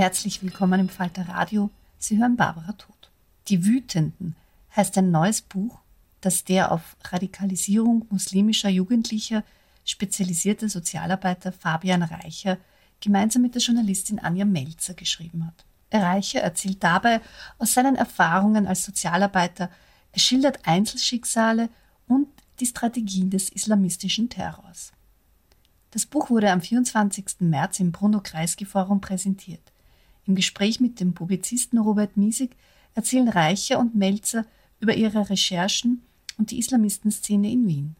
Herzlich willkommen im Falter Radio. Sie hören Barbara Tod. Die Wütenden heißt ein neues Buch, das der auf Radikalisierung muslimischer Jugendlicher spezialisierte Sozialarbeiter Fabian Reicher gemeinsam mit der Journalistin Anja Melzer geschrieben hat. Reicher erzählt dabei aus seinen Erfahrungen als Sozialarbeiter, er schildert Einzelschicksale und die Strategien des islamistischen Terrors. Das Buch wurde am 24. März im Bruno-Kreisky-Forum präsentiert. Im Gespräch mit dem Publizisten Robert Miesig erzählen Reicher und Melzer über ihre Recherchen und die Islamistenszene in Wien.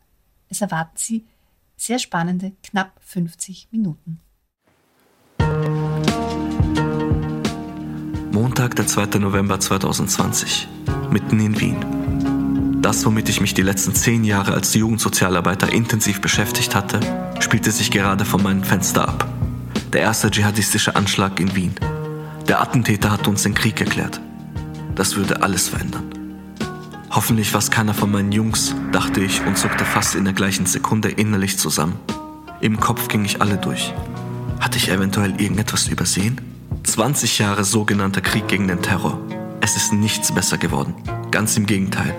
Es erwarten Sie sehr spannende knapp 50 Minuten. Montag, der 2. November 2020, mitten in Wien. Das, womit ich mich die letzten zehn Jahre als Jugendsozialarbeiter intensiv beschäftigt hatte, spielte sich gerade vor meinem Fenster ab. Der erste dschihadistische Anschlag in Wien. Der Attentäter hat uns den Krieg erklärt. Das würde alles verändern. Hoffentlich war es keiner von meinen Jungs, dachte ich und zuckte fast in der gleichen Sekunde innerlich zusammen. Im Kopf ging ich alle durch. Hatte ich eventuell irgendetwas übersehen? 20 Jahre sogenannter Krieg gegen den Terror. Es ist nichts besser geworden. Ganz im Gegenteil.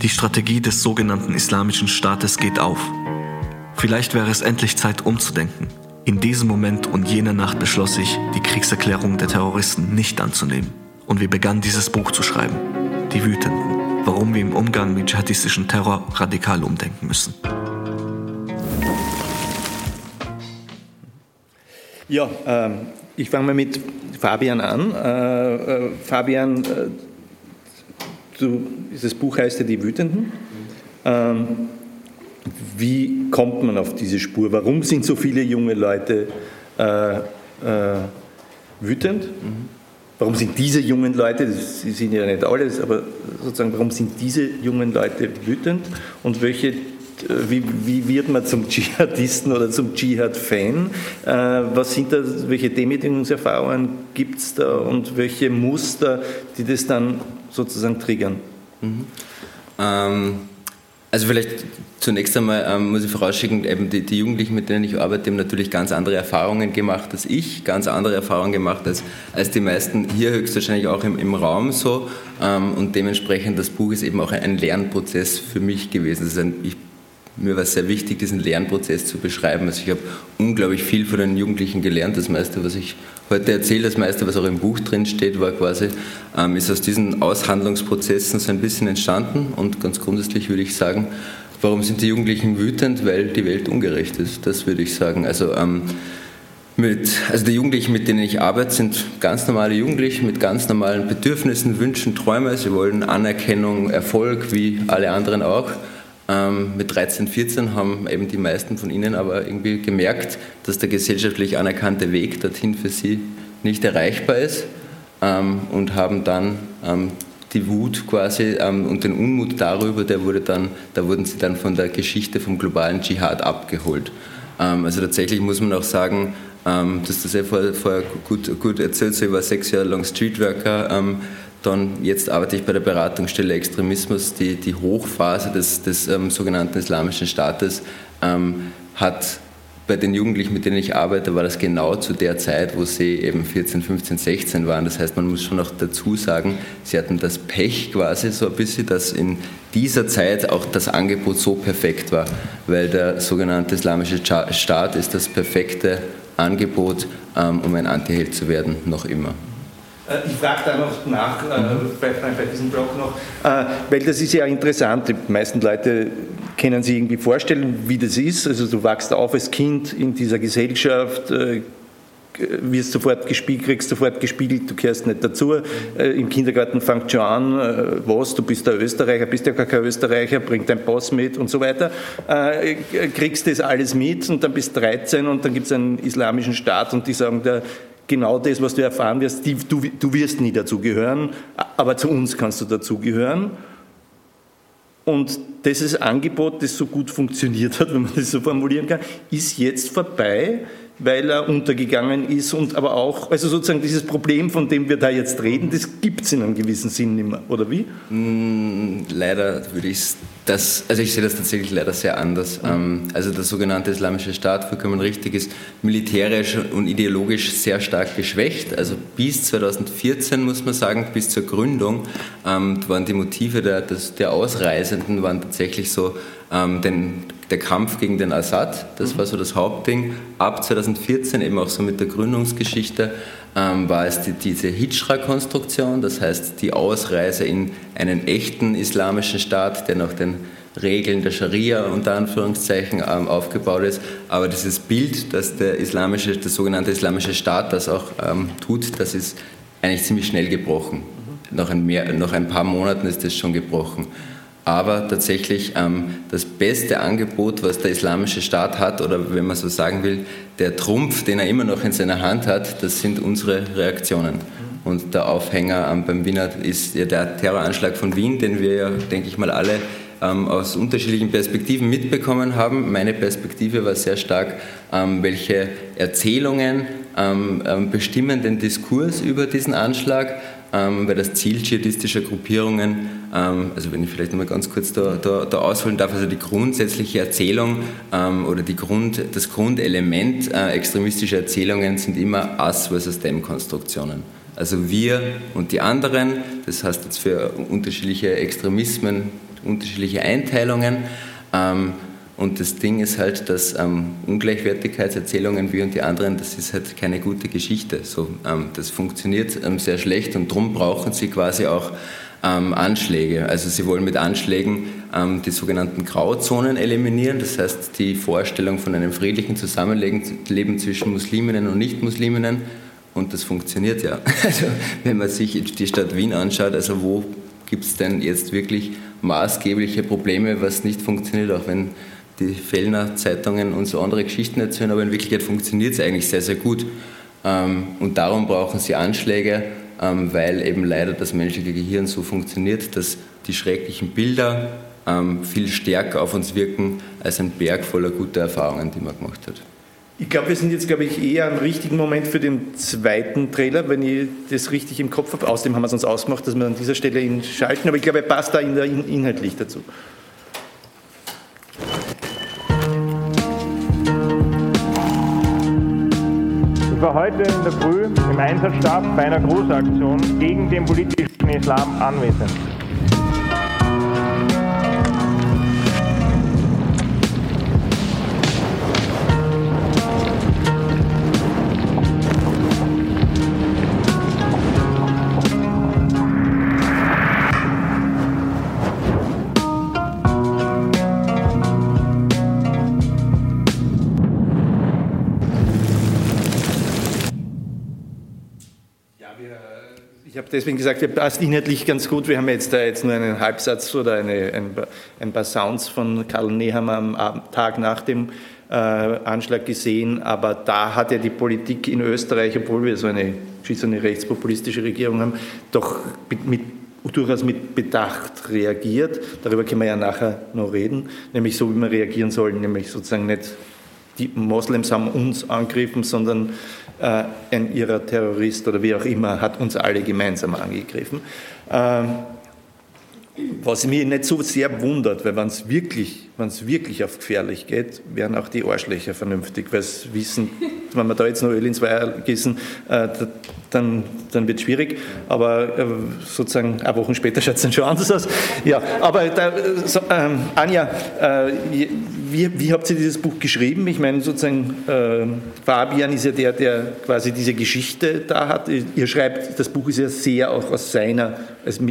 Die Strategie des sogenannten Islamischen Staates geht auf. Vielleicht wäre es endlich Zeit umzudenken. In diesem Moment und jener Nacht beschloss ich, die Kriegserklärung der Terroristen nicht anzunehmen. Und wir begannen dieses Buch zu schreiben. Die Wütenden. Warum wir im Umgang mit dschihadistischen Terror radikal umdenken müssen. Ja, ähm, ich fange mal mit Fabian an. Äh, äh, Fabian, äh, du, dieses Buch heißt ja Die Wütenden. Ähm, wie kommt man auf diese Spur? Warum sind so viele junge Leute äh, äh, wütend? Warum sind diese jungen Leute, sie sind ja nicht alles, aber sozusagen, warum sind diese jungen Leute wütend und welche, wie, wie wird man zum Dschihadisten oder zum Dschihad-Fan? Äh, was sind da, welche Demütigungserfahrungen gibt es da und welche Muster, die das dann sozusagen triggern? Mhm. Ähm also vielleicht zunächst einmal ähm, muss ich vorausschicken, eben die, die, Jugendlichen, mit denen ich arbeite, haben natürlich ganz andere Erfahrungen gemacht als ich, ganz andere Erfahrungen gemacht als, als die meisten hier höchstwahrscheinlich auch im, im Raum so. Ähm, und dementsprechend, das Buch ist eben auch ein Lernprozess für mich gewesen. Ein, ich mir war es sehr wichtig, diesen Lernprozess zu beschreiben. Also ich habe unglaublich viel von den Jugendlichen gelernt. Das meiste, was ich heute erzähle, das meiste, was auch im Buch drin steht, war quasi, ähm, ist aus diesen Aushandlungsprozessen so ein bisschen entstanden. Und ganz grundsätzlich würde ich sagen, warum sind die Jugendlichen wütend? Weil die Welt ungerecht ist. Das würde ich sagen. Also ähm, mit, also die Jugendlichen, mit denen ich arbeite, sind ganz normale Jugendliche mit ganz normalen Bedürfnissen, Wünschen, Träumen. Sie wollen Anerkennung, Erfolg, wie alle anderen auch. Ähm, mit 13, 14 haben eben die meisten von ihnen aber irgendwie gemerkt, dass der gesellschaftlich anerkannte Weg dorthin für sie nicht erreichbar ist ähm, und haben dann ähm, die Wut quasi ähm, und den Unmut darüber, der wurde dann, da wurden sie dann von der Geschichte vom globalen Dschihad abgeholt. Ähm, also tatsächlich muss man auch sagen, ähm, dass das ja vorher, vorher gut, gut erzählt, so ich war sechs Jahre lang Streetworker, dann jetzt arbeite ich bei der Beratungsstelle Extremismus, die, die Hochphase des, des ähm, sogenannten Islamischen Staates ähm, hat bei den Jugendlichen, mit denen ich arbeite, war das genau zu der Zeit, wo sie eben 14, 15, 16 waren. Das heißt, man muss schon noch dazu sagen, sie hatten das Pech quasi so ein bisschen, dass in dieser Zeit auch das Angebot so perfekt war, weil der sogenannte Islamische Staat ist das perfekte Angebot, ähm, um ein Antiheld zu werden, noch immer. Äh, ich frage da noch nach äh, mhm. bei, bei, diesem Blog noch, äh, weil das ist ja interessant. Die meisten Leute können sich irgendwie vorstellen, wie das ist. Also du wachst auf als Kind in dieser Gesellschaft, wirst sofort gespiegelt, kriegst sofort gespiegelt, du gehörst nicht dazu. Im Kindergarten fängt schon an, was, du bist der Österreicher, bist ja gar kein Österreicher, bring dein Pass mit und so weiter. Kriegst das alles mit und dann bist du 13 und dann gibt es einen islamischen Staat und die sagen, der genau das, was du erfahren wirst, die, du, du wirst nie dazugehören, aber zu uns kannst du dazugehören. Und dieses Angebot, das so gut funktioniert hat, wenn man das so formulieren kann, ist jetzt vorbei weil er untergegangen ist und aber auch, also sozusagen dieses Problem, von dem wir da jetzt reden, das gibt es in einem gewissen Sinn nicht mehr, oder wie? Mm, leider würde ich das, also ich sehe das tatsächlich leider sehr anders. Mhm. Also der sogenannte Islamische Staat, vollkommen richtig, ist militärisch und ideologisch sehr stark geschwächt. Also bis 2014 muss man sagen, bis zur Gründung ähm, waren die Motive der, der Ausreisenden waren tatsächlich so, ähm, den der Kampf gegen den Assad, das war so das Hauptding. Ab 2014, eben auch so mit der Gründungsgeschichte, ähm, war es die, diese Hijra-Konstruktion, das heißt die Ausreise in einen echten islamischen Staat, der nach den Regeln der Scharia unter Anführungszeichen ähm, aufgebaut ist. Aber dieses Bild, dass der islamische, der sogenannte islamische Staat das auch ähm, tut, das ist eigentlich ziemlich schnell gebrochen. Nach ein, mehr, nach ein paar Monaten ist das schon gebrochen aber tatsächlich ähm, das beste Angebot, was der Islamische Staat hat, oder wenn man so sagen will, der Trumpf, den er immer noch in seiner Hand hat, das sind unsere Reaktionen. Und der Aufhänger ähm, beim Wiener ist ja der Terroranschlag von Wien, den wir ja, denke ich mal, alle ähm, aus unterschiedlichen Perspektiven mitbekommen haben. Meine Perspektive war sehr stark, ähm, welche Erzählungen ähm, ähm, bestimmen den Diskurs über diesen Anschlag ähm, weil das Ziel dschihadistischer Gruppierungen, ähm, also wenn ich vielleicht nochmal ganz kurz da, da, da, ausholen darf, also die grundsätzliche Erzählung ähm, oder die Grund, das Grundelement äh, extremistischer Erzählungen sind immer Us versus Them Konstruktionen. Also wir und die anderen, das heißt jetzt für unterschiedliche Extremismen, unterschiedliche Einteilungen. Ähm, und das Ding ist halt, dass ähm, Ungleichwertigkeitserzählungen wie und die anderen, das ist halt keine gute Geschichte. So, ähm, das funktioniert ähm, sehr schlecht und darum brauchen sie quasi auch ähm, Anschläge. Also sie wollen mit Anschlägen ähm, die sogenannten Grauzonen eliminieren, das heißt die Vorstellung von einem friedlichen Zusammenleben zwischen Musliminnen und Nichtmusliminnen. Und das funktioniert ja. Also wenn man sich die Stadt Wien anschaut, also wo gibt es denn jetzt wirklich maßgebliche Probleme, was nicht funktioniert, auch wenn die Fellner Zeitungen und so andere Geschichten erzählen, aber in Wirklichkeit funktioniert es eigentlich sehr, sehr gut. Ähm, und darum brauchen sie Anschläge, ähm, weil eben leider das menschliche Gehirn so funktioniert, dass die schrecklichen Bilder ähm, viel stärker auf uns wirken als ein Berg voller guter Erfahrungen, die man gemacht hat. Ich glaube, wir sind jetzt, glaube ich, eher am richtigen Moment für den zweiten Trailer, wenn ich das richtig im Kopf habe. Außerdem haben wir es uns ausgemacht, dass wir an dieser Stelle ihn schalten, aber ich glaube, er passt da inhaltlich dazu. War heute in der Früh im Einsatzstab bei einer Großaktion gegen den politischen Islam anwesend. Habe deswegen gesagt, wir passt inhaltlich ganz gut. Wir haben jetzt da jetzt nur einen Halbsatz oder eine, ein, ein paar Sounds von Karl Nehammer am Tag nach dem äh, Anschlag gesehen, aber da hat ja die Politik in Österreich, obwohl wir so eine, eine rechtspopulistische Regierung haben, doch mit, mit durchaus mit Bedacht reagiert. Darüber können wir ja nachher noch reden, nämlich so, wie wir reagieren sollen, nämlich sozusagen nicht die Moslems haben uns angegriffen, sondern ein ihrer Terrorist oder wie auch immer hat uns alle gemeinsam angegriffen. Ähm, was mich nicht so sehr wundert, weil wenn es wirklich, wirklich auf gefährlich geht, wären auch die Arschlöcher vernünftig, weil sie wissen, wenn wir da jetzt noch Öl ins Weiher gießen, äh, dann, dann wird es schwierig. Aber äh, sozusagen ein Wochen später schaut es dann schon anders aus. Ja, aber da, so, ähm, Anja, äh, wie, wie, habt ihr dieses Buch geschrieben? Ich meine, sozusagen, äh, Fabian ist ja der, der quasi diese Geschichte da hat. Ihr schreibt, das Buch ist ja sehr auch aus seiner, also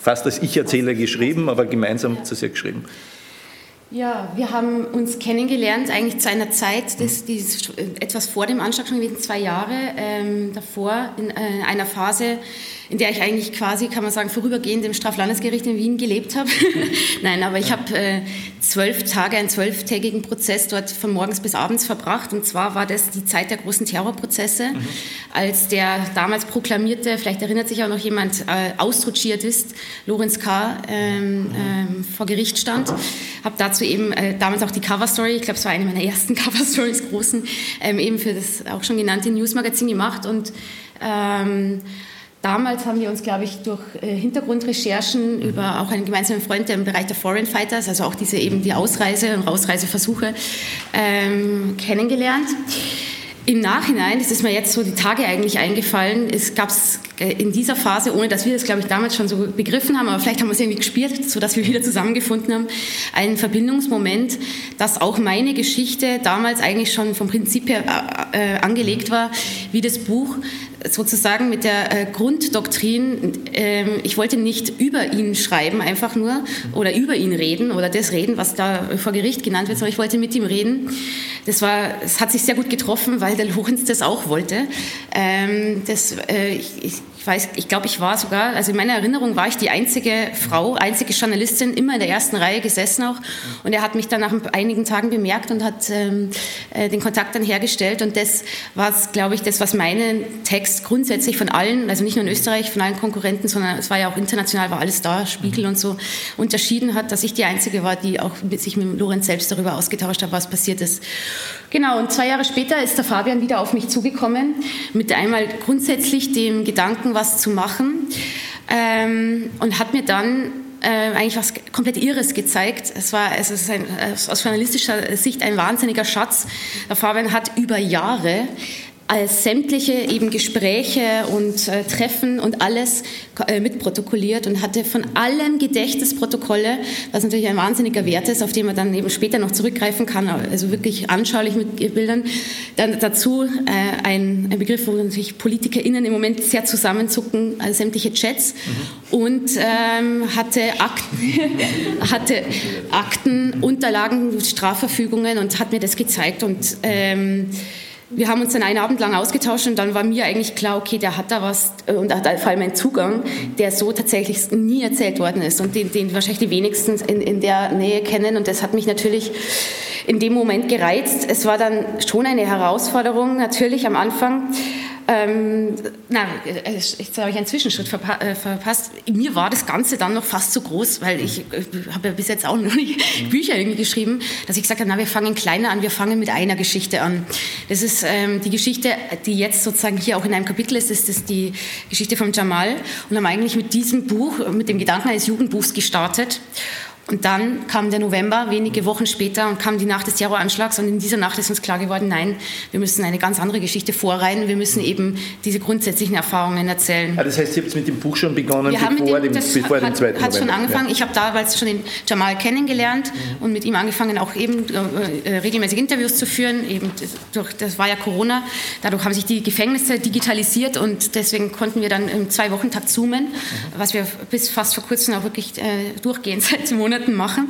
fast als Ich-Erzähler geschrieben, aber gemeinsam zu sehr geschrieben. Ja, wir haben uns kennengelernt eigentlich zu einer Zeit, das, die ist etwas vor dem Anschlag schon gewesen, zwei Jahre ähm, davor, in äh, einer Phase, in der ich eigentlich quasi, kann man sagen, vorübergehend im Straflandesgericht in Wien gelebt habe. Nein, aber ich habe äh, zwölf Tage, einen zwölftägigen Prozess dort von morgens bis abends verbracht. Und zwar war das die Zeit der großen Terrorprozesse, mhm. als der damals proklamierte, vielleicht erinnert sich auch noch jemand, äh, ist, Lorenz K., ähm, ähm, vor Gericht stand. Habe dazu eben äh, damals auch die Coverstory, ich glaube, es war eine meiner ersten Coverstories, großen, ähm, eben für das auch schon genannte Newsmagazin gemacht. Und ähm, Damals haben wir uns, glaube ich, durch äh, Hintergrundrecherchen über auch einen gemeinsamen Freund der im Bereich der Foreign Fighters, also auch diese eben die Ausreise und Ausreiseversuche ähm, kennengelernt. Im Nachhinein, das ist mir jetzt so die Tage eigentlich eingefallen, es gab es äh, in dieser Phase, ohne dass wir das, glaube ich, damals schon so begriffen haben, aber vielleicht haben wir es irgendwie gespürt, sodass wir wieder zusammengefunden haben, einen Verbindungsmoment, dass auch meine Geschichte damals eigentlich schon vom Prinzip her äh, äh angelegt war, wie das Buch sozusagen mit der äh, Grunddoktrin, äh, ich wollte nicht über ihn schreiben, einfach nur, oder über ihn reden oder das reden, was da vor Gericht genannt wird, sondern ich wollte mit ihm reden. Das, war, das hat sich sehr gut getroffen, weil der Lorenz das auch wollte. Ähm, das, äh, ich ich weiß, ich glaube, ich war sogar, also in meiner Erinnerung war ich die einzige Frau, einzige Journalistin, immer in der ersten Reihe gesessen auch. Und er hat mich dann nach einigen Tagen bemerkt und hat ähm, äh, den Kontakt dann hergestellt. Und das war, glaube ich, das, was meinen Text grundsätzlich von allen, also nicht nur in Österreich, von allen Konkurrenten, sondern es war ja auch international, war alles da, Spiegel und so, unterschieden hat, dass ich die einzige war, die auch sich mit Lorenz selbst darüber ausgetauscht hat, was passiert ist. Genau, und zwei Jahre später ist der Fabian wieder auf mich zugekommen, mit einmal grundsätzlich dem Gedanken, was zu machen ähm, und hat mir dann äh, eigentlich was komplett Irres gezeigt. Es war es ist ein, aus journalistischer Sicht ein wahnsinniger Schatz. Der Fabian hat über Jahre als sämtliche eben Gespräche und äh, Treffen und alles äh, mitprotokolliert und hatte von allen Gedächtnisprotokolle, was natürlich ein wahnsinniger Wert ist, auf den man dann eben später noch zurückgreifen kann, also wirklich anschaulich mit Bildern. Dann dazu äh, ein, ein, Begriff, wo natürlich PolitikerInnen im Moment sehr zusammenzucken, also sämtliche Chats mhm. und ähm, hatte Akten, hatte Akten, Unterlagen, Strafverfügungen und hat mir das gezeigt und ähm, wir haben uns dann einen Abend lang ausgetauscht und dann war mir eigentlich klar, okay, der hat da was äh, und hat vor allem einen Zugang, der so tatsächlich nie erzählt worden ist und den, den wahrscheinlich die wenigsten in, in der Nähe kennen und das hat mich natürlich in dem Moment gereizt. Es war dann schon eine Herausforderung natürlich am Anfang, ähm, na, jetzt habe ich einen Zwischenschritt verpa äh, verpasst. Mir war das Ganze dann noch fast zu groß, weil ich äh, habe ja bis jetzt auch noch nicht mhm. Bücher irgendwie geschrieben, dass ich gesagt habe, na, wir fangen kleiner an, wir fangen mit einer Geschichte an. Das ist ähm, die Geschichte, die jetzt sozusagen hier auch in einem Kapitel ist, das ist die Geschichte von Jamal und haben eigentlich mit diesem Buch, mit dem Gedanken eines Jugendbuchs gestartet. Und dann kam der November, wenige Wochen später, und kam die Nacht des Terroranschlags. Und in dieser Nacht ist uns klar geworden, nein, wir müssen eine ganz andere Geschichte vorreihen. Wir müssen eben diese grundsätzlichen Erfahrungen erzählen. Ah, das heißt, ihr habt mit dem Buch schon begonnen, wir bevor, dem, dem, bevor hat, dem zweiten hat schon angefangen. Ja. Ich habe damals schon den Jamal kennengelernt mhm. und mit ihm angefangen, auch eben äh, äh, regelmäßig Interviews zu führen. Eben durch, das war ja Corona. Dadurch haben sich die Gefängnisse digitalisiert und deswegen konnten wir dann im Zwei-Wochen-Takt zoomen, mhm. was wir bis fast vor kurzem auch wirklich äh, durchgehend seit Monaten Monaten machen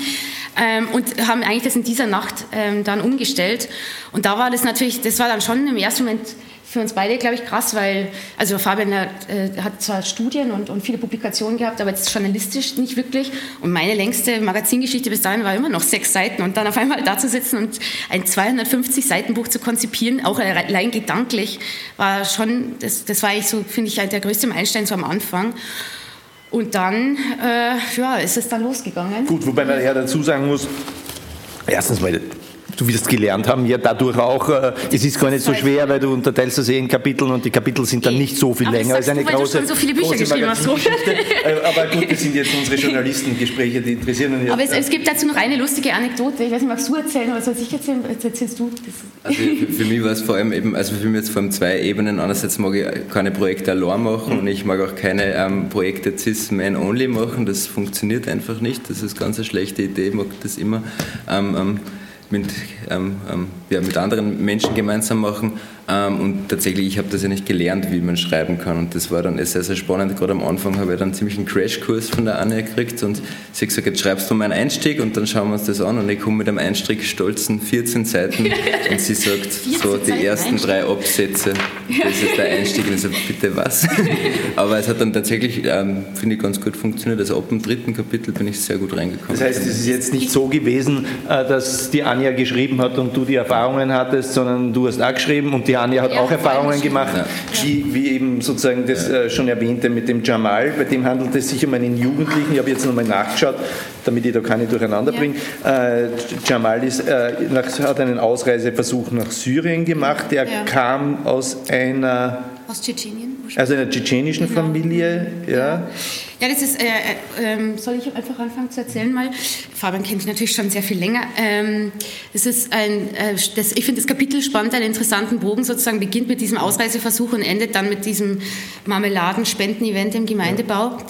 ähm, und haben eigentlich das in dieser Nacht ähm, dann umgestellt. Und da war das natürlich, das war dann schon im ersten Moment für uns beide, glaube ich, krass, weil, also Fabian hat, äh, hat zwar Studien und, und, viele Publikationen gehabt, aber jetzt journalistisch nicht wirklich. Und meine längste Magazingeschichte bis dahin war immer noch sechs Seiten. Und dann auf einmal da zu sitzen und ein 250-Seiten-Buch zu konzipieren, auch allein gedanklich, war schon, das, das war ich so, finde ich, halt der größte Meilenstein so am Anfang. Und dann, äh, ja, ist es dann losgegangen. Gut, wobei man ja dazu sagen muss, erstens mal, du wirst gelernt haben, ja dadurch auch, äh, es ist gar nicht so schwer, weil du unterteilst das eh in Kapiteln und die Kapitel sind dann nicht so viel Aber länger als eine du, weil große, du schon so viele Bücher geschrieben hast. Äh, Aber gut, das sind jetzt unsere Journalistengespräche, die interessieren uns Aber es, es, gibt dazu noch eine lustige Anekdote. Ich weiß nicht, magst du erzählen oder soll ich erzählen? Jetzt erzählst du. Das also für, für, mich war es vor allem eben, also für mich jetzt vor allem zwei Ebenen. Einerseits mag ich keine Projekte allein machen mhm. und ich mag auch keine ähm, Projekte Cis-Man-Only machen. Das funktioniert einfach nicht. Das ist ganz eine schlechte Idee. Ich mag das immer. Ähm, ähm, mit, ähm, ähm, ja, mit anderen Menschen gemeinsam machen. Ähm, und tatsächlich, ich habe das ja nicht gelernt, wie man schreiben kann. Und das war dann sehr, sehr spannend. Gerade am Anfang habe ich dann ziemlich einen Crashkurs von der Anja gekriegt und sie hat gesagt, jetzt schreibst du mal einen Einstieg und dann schauen wir uns das an. Und ich komme mit einem Einstieg stolzen 14 Seiten und sie sagt so die ersten drei Absätze, das ist der Einstieg. Und ich sage, bitte was? Aber es hat dann tatsächlich, ähm, finde ich, ganz gut funktioniert. Also ab dem dritten Kapitel bin ich sehr gut reingekommen. Das heißt, es ist jetzt nicht so gewesen, äh, dass die Anja geschrieben hat und du die Erfahrungen hattest, sondern du hast auch geschrieben und die Anja hat ja, auch Erfahrungen gemacht, ja. wie, wie, eben sozusagen das äh, schon erwähnte mit dem Jamal, bei dem handelt es sich um einen Jugendlichen, ich habe jetzt nochmal nachgeschaut, damit ich da keine durcheinander bringe. Äh, Jamal ist, äh, nach, hat einen Ausreiseversuch nach Syrien gemacht, der kam aus einer... Aus Tschetschenien? Also einer tschetschenischen genau. Familie, ja. Ja, das ist, äh, äh, soll ich einfach anfangen zu erzählen mal? Fabian kennt mich natürlich schon sehr viel länger. Ähm, das ist ein, äh, das, ich finde das Kapitel spannend, einen interessanten Bogen sozusagen, beginnt mit diesem Ausreiseversuch und endet dann mit diesem Marmeladenspenden-Event im Gemeindebau. Ja.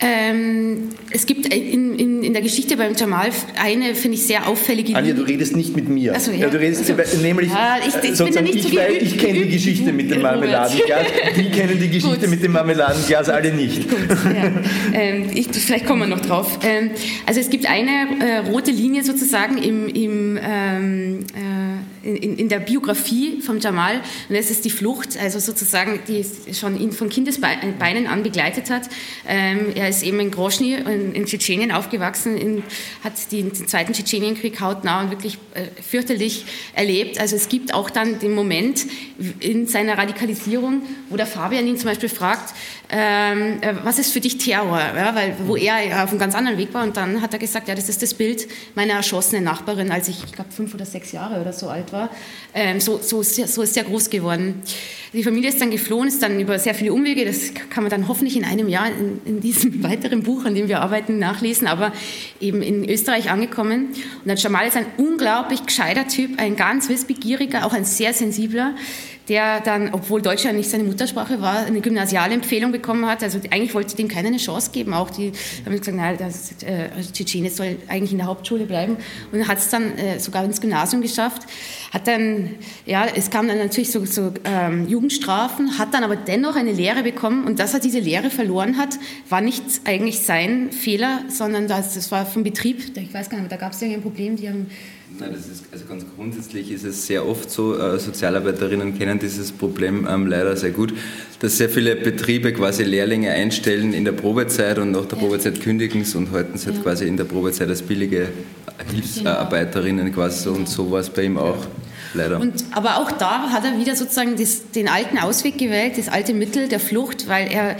Ähm, es gibt in, in, in, der Geschichte beim Jamal eine, finde ich, sehr auffällige Anja, du redest nicht mit mir. Also, ja. ja. du redest also, nämlich, ja, ich, ich, bin ja nicht ich, so weiß, ich kenne die Geschichte mit dem Marmeladenglas, die kennen die Geschichte mit dem Marmeladenglas alle nicht. Gut, ja. ähm, ich, vielleicht kommen wir noch drauf. Ähm, also es gibt eine äh, rote Linie sozusagen im, im ähm, äh, in, in, der Biografie von Jamal und das ist die Flucht, also sozusagen, die schon ihn von Kindesbeinen an begleitet hat. Ähm, er ist eben in Groschny in, in Tschetschenien aufgewachsen, in, hat den, den, zweiten Tschetschenienkrieg hautnah und wirklich äh, fürchterlich erlebt. Also es gibt auch dann den Moment in seiner Radikalisierung, wo der Fabian ihn zum Beispiel fragt, ähm, äh, was ist für dich Terror? Ja, weil, wo er auf einem ganz anderen Weg war und dann hat er gesagt, ja, das ist das Bild meiner erschossenen Nachbarin, als ich, ich glaube, fünf oder sechs Jahre oder so alt war. Ähm, so, so, so ist er groß geworden. Die Familie ist dann geflohen, ist dann über sehr viele Umwege, das kann man dann hoffentlich in einem Jahr in, in diesem weiteren Buch, an dem wir arbeiten, nachlesen, aber eben in Österreich angekommen. Und der Jamal ist ein unglaublich gescheiter Typ, ein ganz wissbegieriger, auch ein sehr sensibler, der dann, obwohl Deutsch ja nicht seine Muttersprache war, eine Gymnasialempfehlung bekommen hat. Also eigentlich wollte dem keiner eine Chance geben. Auch die haben gesagt, nein, das, äh, Tschetschene soll eigentlich in der Hauptschule bleiben. Und hat es dann äh, sogar ins Gymnasium geschafft. Hat dann, ja, es kam dann natürlich so, so ähm, Jugendstrafen, hat dann aber dennoch eine Lehre bekommen. Und dass er diese Lehre verloren hat, war nicht eigentlich sein Fehler, sondern das, das war vom Betrieb. Ich weiß gar nicht, da gab es ja ein Problem. Die haben Nein, das ist, also ganz grundsätzlich ist es sehr oft so, äh, Sozialarbeiterinnen kennen dieses Problem ähm, leider sehr gut, dass sehr viele Betriebe quasi Lehrlinge einstellen in der Probezeit und nach der ja. Probezeit kündigen sie und halten sie halt ja. quasi in der Probezeit als billige Hilfsarbeiterinnen quasi so und so war es bei ihm auch leider. Und, aber auch da hat er wieder sozusagen das, den alten Ausweg gewählt, das alte Mittel der Flucht, weil er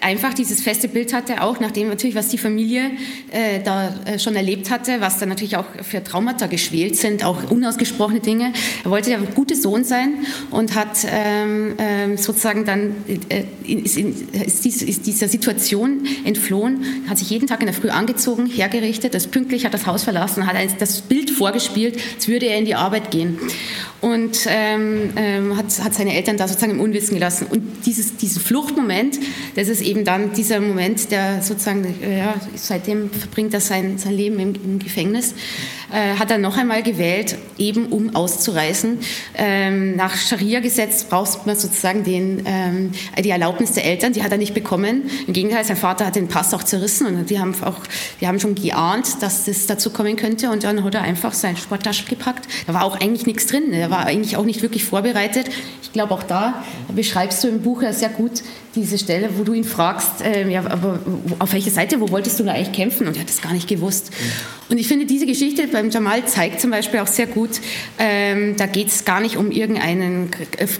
einfach dieses feste Bild hatte, auch nachdem natürlich, was die Familie äh, da äh, schon erlebt hatte, was da natürlich auch für Traumata geschwelt sind, auch unausgesprochene Dinge. Er wollte ja ein guter Sohn sein und hat ähm, ähm, sozusagen dann äh, ist, in, ist, dies, ist, dieser Situation entflohen, hat sich jeden Tag in der Früh angezogen, hergerichtet, das pünktlich hat das Haus verlassen, hat das Bild vorgespielt, als würde er in die Arbeit gehen und ähm, ähm, hat, hat, seine Eltern da sozusagen im Unwissen gelassen. Und dieses, diesen Fluchtmoment, das ist eben dann dieser Moment, der sozusagen, ja, seitdem verbringt er sein, sein Leben im, im Gefängnis. Äh, hat er noch einmal gewählt, eben um auszureisen. Ähm, nach Scharia-Gesetz braucht man sozusagen den, ähm, die Erlaubnis der Eltern, die hat er nicht bekommen. Im Gegenteil, sein Vater hat den Pass auch zerrissen und die haben, auch, die haben schon geahnt, dass das dazu kommen könnte und dann hat er einfach seine Sporttasche gepackt. Da war auch eigentlich nichts drin, er war eigentlich auch nicht wirklich vorbereitet. Ich glaube, auch da beschreibst du im Buch ja sehr gut diese Stelle, wo du ihn fragst, äh, ja, aber auf welche Seite, wo wolltest du da eigentlich kämpfen? Und er hat das gar nicht gewusst. Und ich finde, diese Geschichte beim Jamal zeigt zum Beispiel auch sehr gut, ähm, da geht es gar nicht um irgendeinen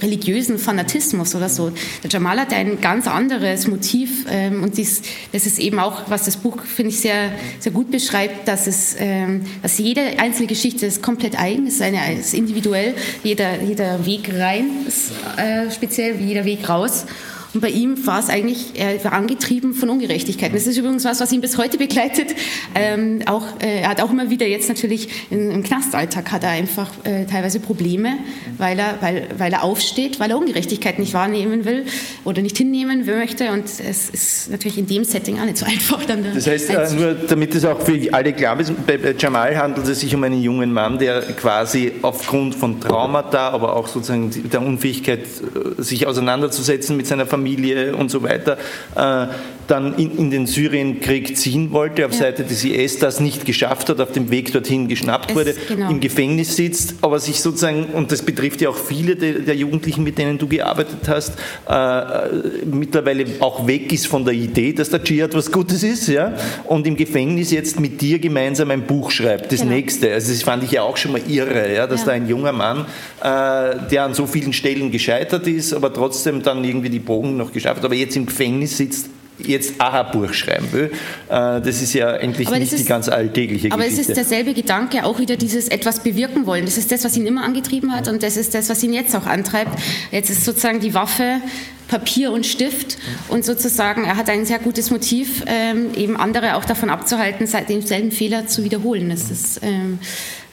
religiösen Fanatismus oder so. Der Jamal hat ein ganz anderes Motiv ähm, und dies, das ist eben auch, was das Buch, finde ich, sehr, sehr gut beschreibt, dass, es, ähm, dass jede einzelne Geschichte ist komplett eigen, ist, eine, ist individuell, jeder, jeder Weg rein ist äh, speziell, jeder Weg raus. Und bei ihm war es eigentlich, er war angetrieben von Ungerechtigkeiten. Das ist übrigens was, was ihn bis heute begleitet. Ähm, auch, äh, er hat auch immer wieder jetzt natürlich in, im Knastalltag hat er einfach äh, teilweise Probleme, weil er, weil, weil er aufsteht, weil er Ungerechtigkeit nicht wahrnehmen will oder nicht hinnehmen möchte. Und es ist natürlich in dem Setting auch nicht so einfach. Dann das heißt, äh, nur damit es auch für alle klar ist, bei, bei Jamal handelt es sich um einen jungen Mann, der quasi aufgrund von Traumata, aber auch sozusagen der Unfähigkeit, äh, sich auseinanderzusetzen mit seiner Familie, Familie und so weiter, äh, dann in, in, den Syrienkrieg ziehen wollte, auf ja. Seite des IS das nicht geschafft hat, auf dem Weg dorthin geschnappt es, wurde, genau. im Gefängnis sitzt, aber sich sozusagen, und das betrifft ja auch viele der, der Jugendlichen, mit denen du gearbeitet hast, äh, mittlerweile auch weg ist von der Idee, dass der Dschihad was Gutes ist, ja, und im Gefängnis jetzt mit dir gemeinsam ein Buch schreibt, das genau. nächste. Also das fand ich ja auch schon mal irre, ja, dass ja. da ein junger Mann, äh, der an so vielen Stellen gescheitert ist, aber trotzdem dann irgendwie die Bogen noch geschafft aber jetzt im Gefängnis sitzt jetzt Aha-Buch schreiben will. Äh, das ist ja eigentlich nicht ist, die ganz alltägliche aber Geschichte. Aber es ist derselbe Gedanke, auch wieder dieses etwas bewirken wollen. Das ist das, was ihn immer angetrieben hat und das ist das, was ihn jetzt auch antreibt. Jetzt ist sozusagen die Waffe Papier und Stift und sozusagen, er hat ein sehr gutes Motiv, ähm, eben andere auch davon abzuhalten, denselben Fehler zu wiederholen. Das ist ähm,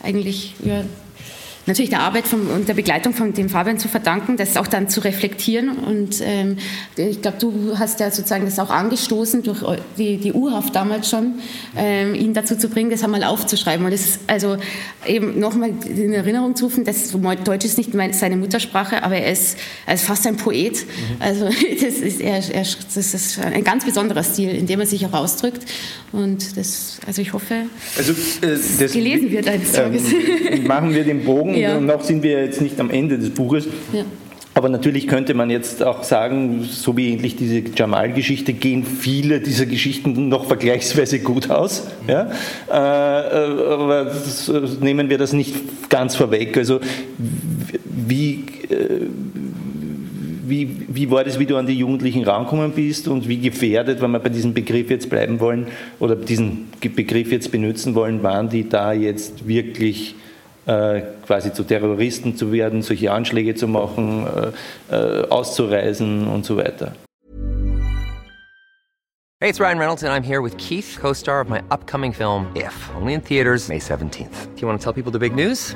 eigentlich ja, natürlich der Arbeit vom, und der Begleitung von dem Fabian zu verdanken, das auch dann zu reflektieren. Und ähm, ich glaube, du hast ja sozusagen das auch angestoßen durch die, die U-Haft damals schon, ähm, ihn dazu zu bringen, das einmal aufzuschreiben. Und das ist also eben nochmal in Erinnerung zu rufen, dass Deutsch ist nicht seine Muttersprache, aber er ist, er ist fast ein Poet. Mhm. Also das ist, er, er, das ist ein ganz besonderer Stil, in dem er sich auch ausdrückt. Und das, also ich hoffe, also, äh, das, gelesen wird eines Tages. Ähm, machen wir den Bogen ja. noch sind wir jetzt nicht am Ende des Buches. Ja. Aber natürlich könnte man jetzt auch sagen, so wie endlich diese Jamal-Geschichte, gehen viele dieser Geschichten noch vergleichsweise gut aus. Ja? Äh, aber das, nehmen wir das nicht ganz vorweg. Also wie, äh, wie, wie war das, wie du an die Jugendlichen rankommen bist und wie gefährdet, wenn wir bei diesem Begriff jetzt bleiben wollen oder diesen Begriff jetzt benutzen wollen, waren die da jetzt wirklich äh, quasi zu Terroristen zu werden, solche Anschläge zu machen, äh, äh, auszureisen und so weiter. Hey, it's Ryan Reynolds and I'm here with Keith, co-star of my upcoming film If, only in theaters May 17th. Do you want to tell people the big news?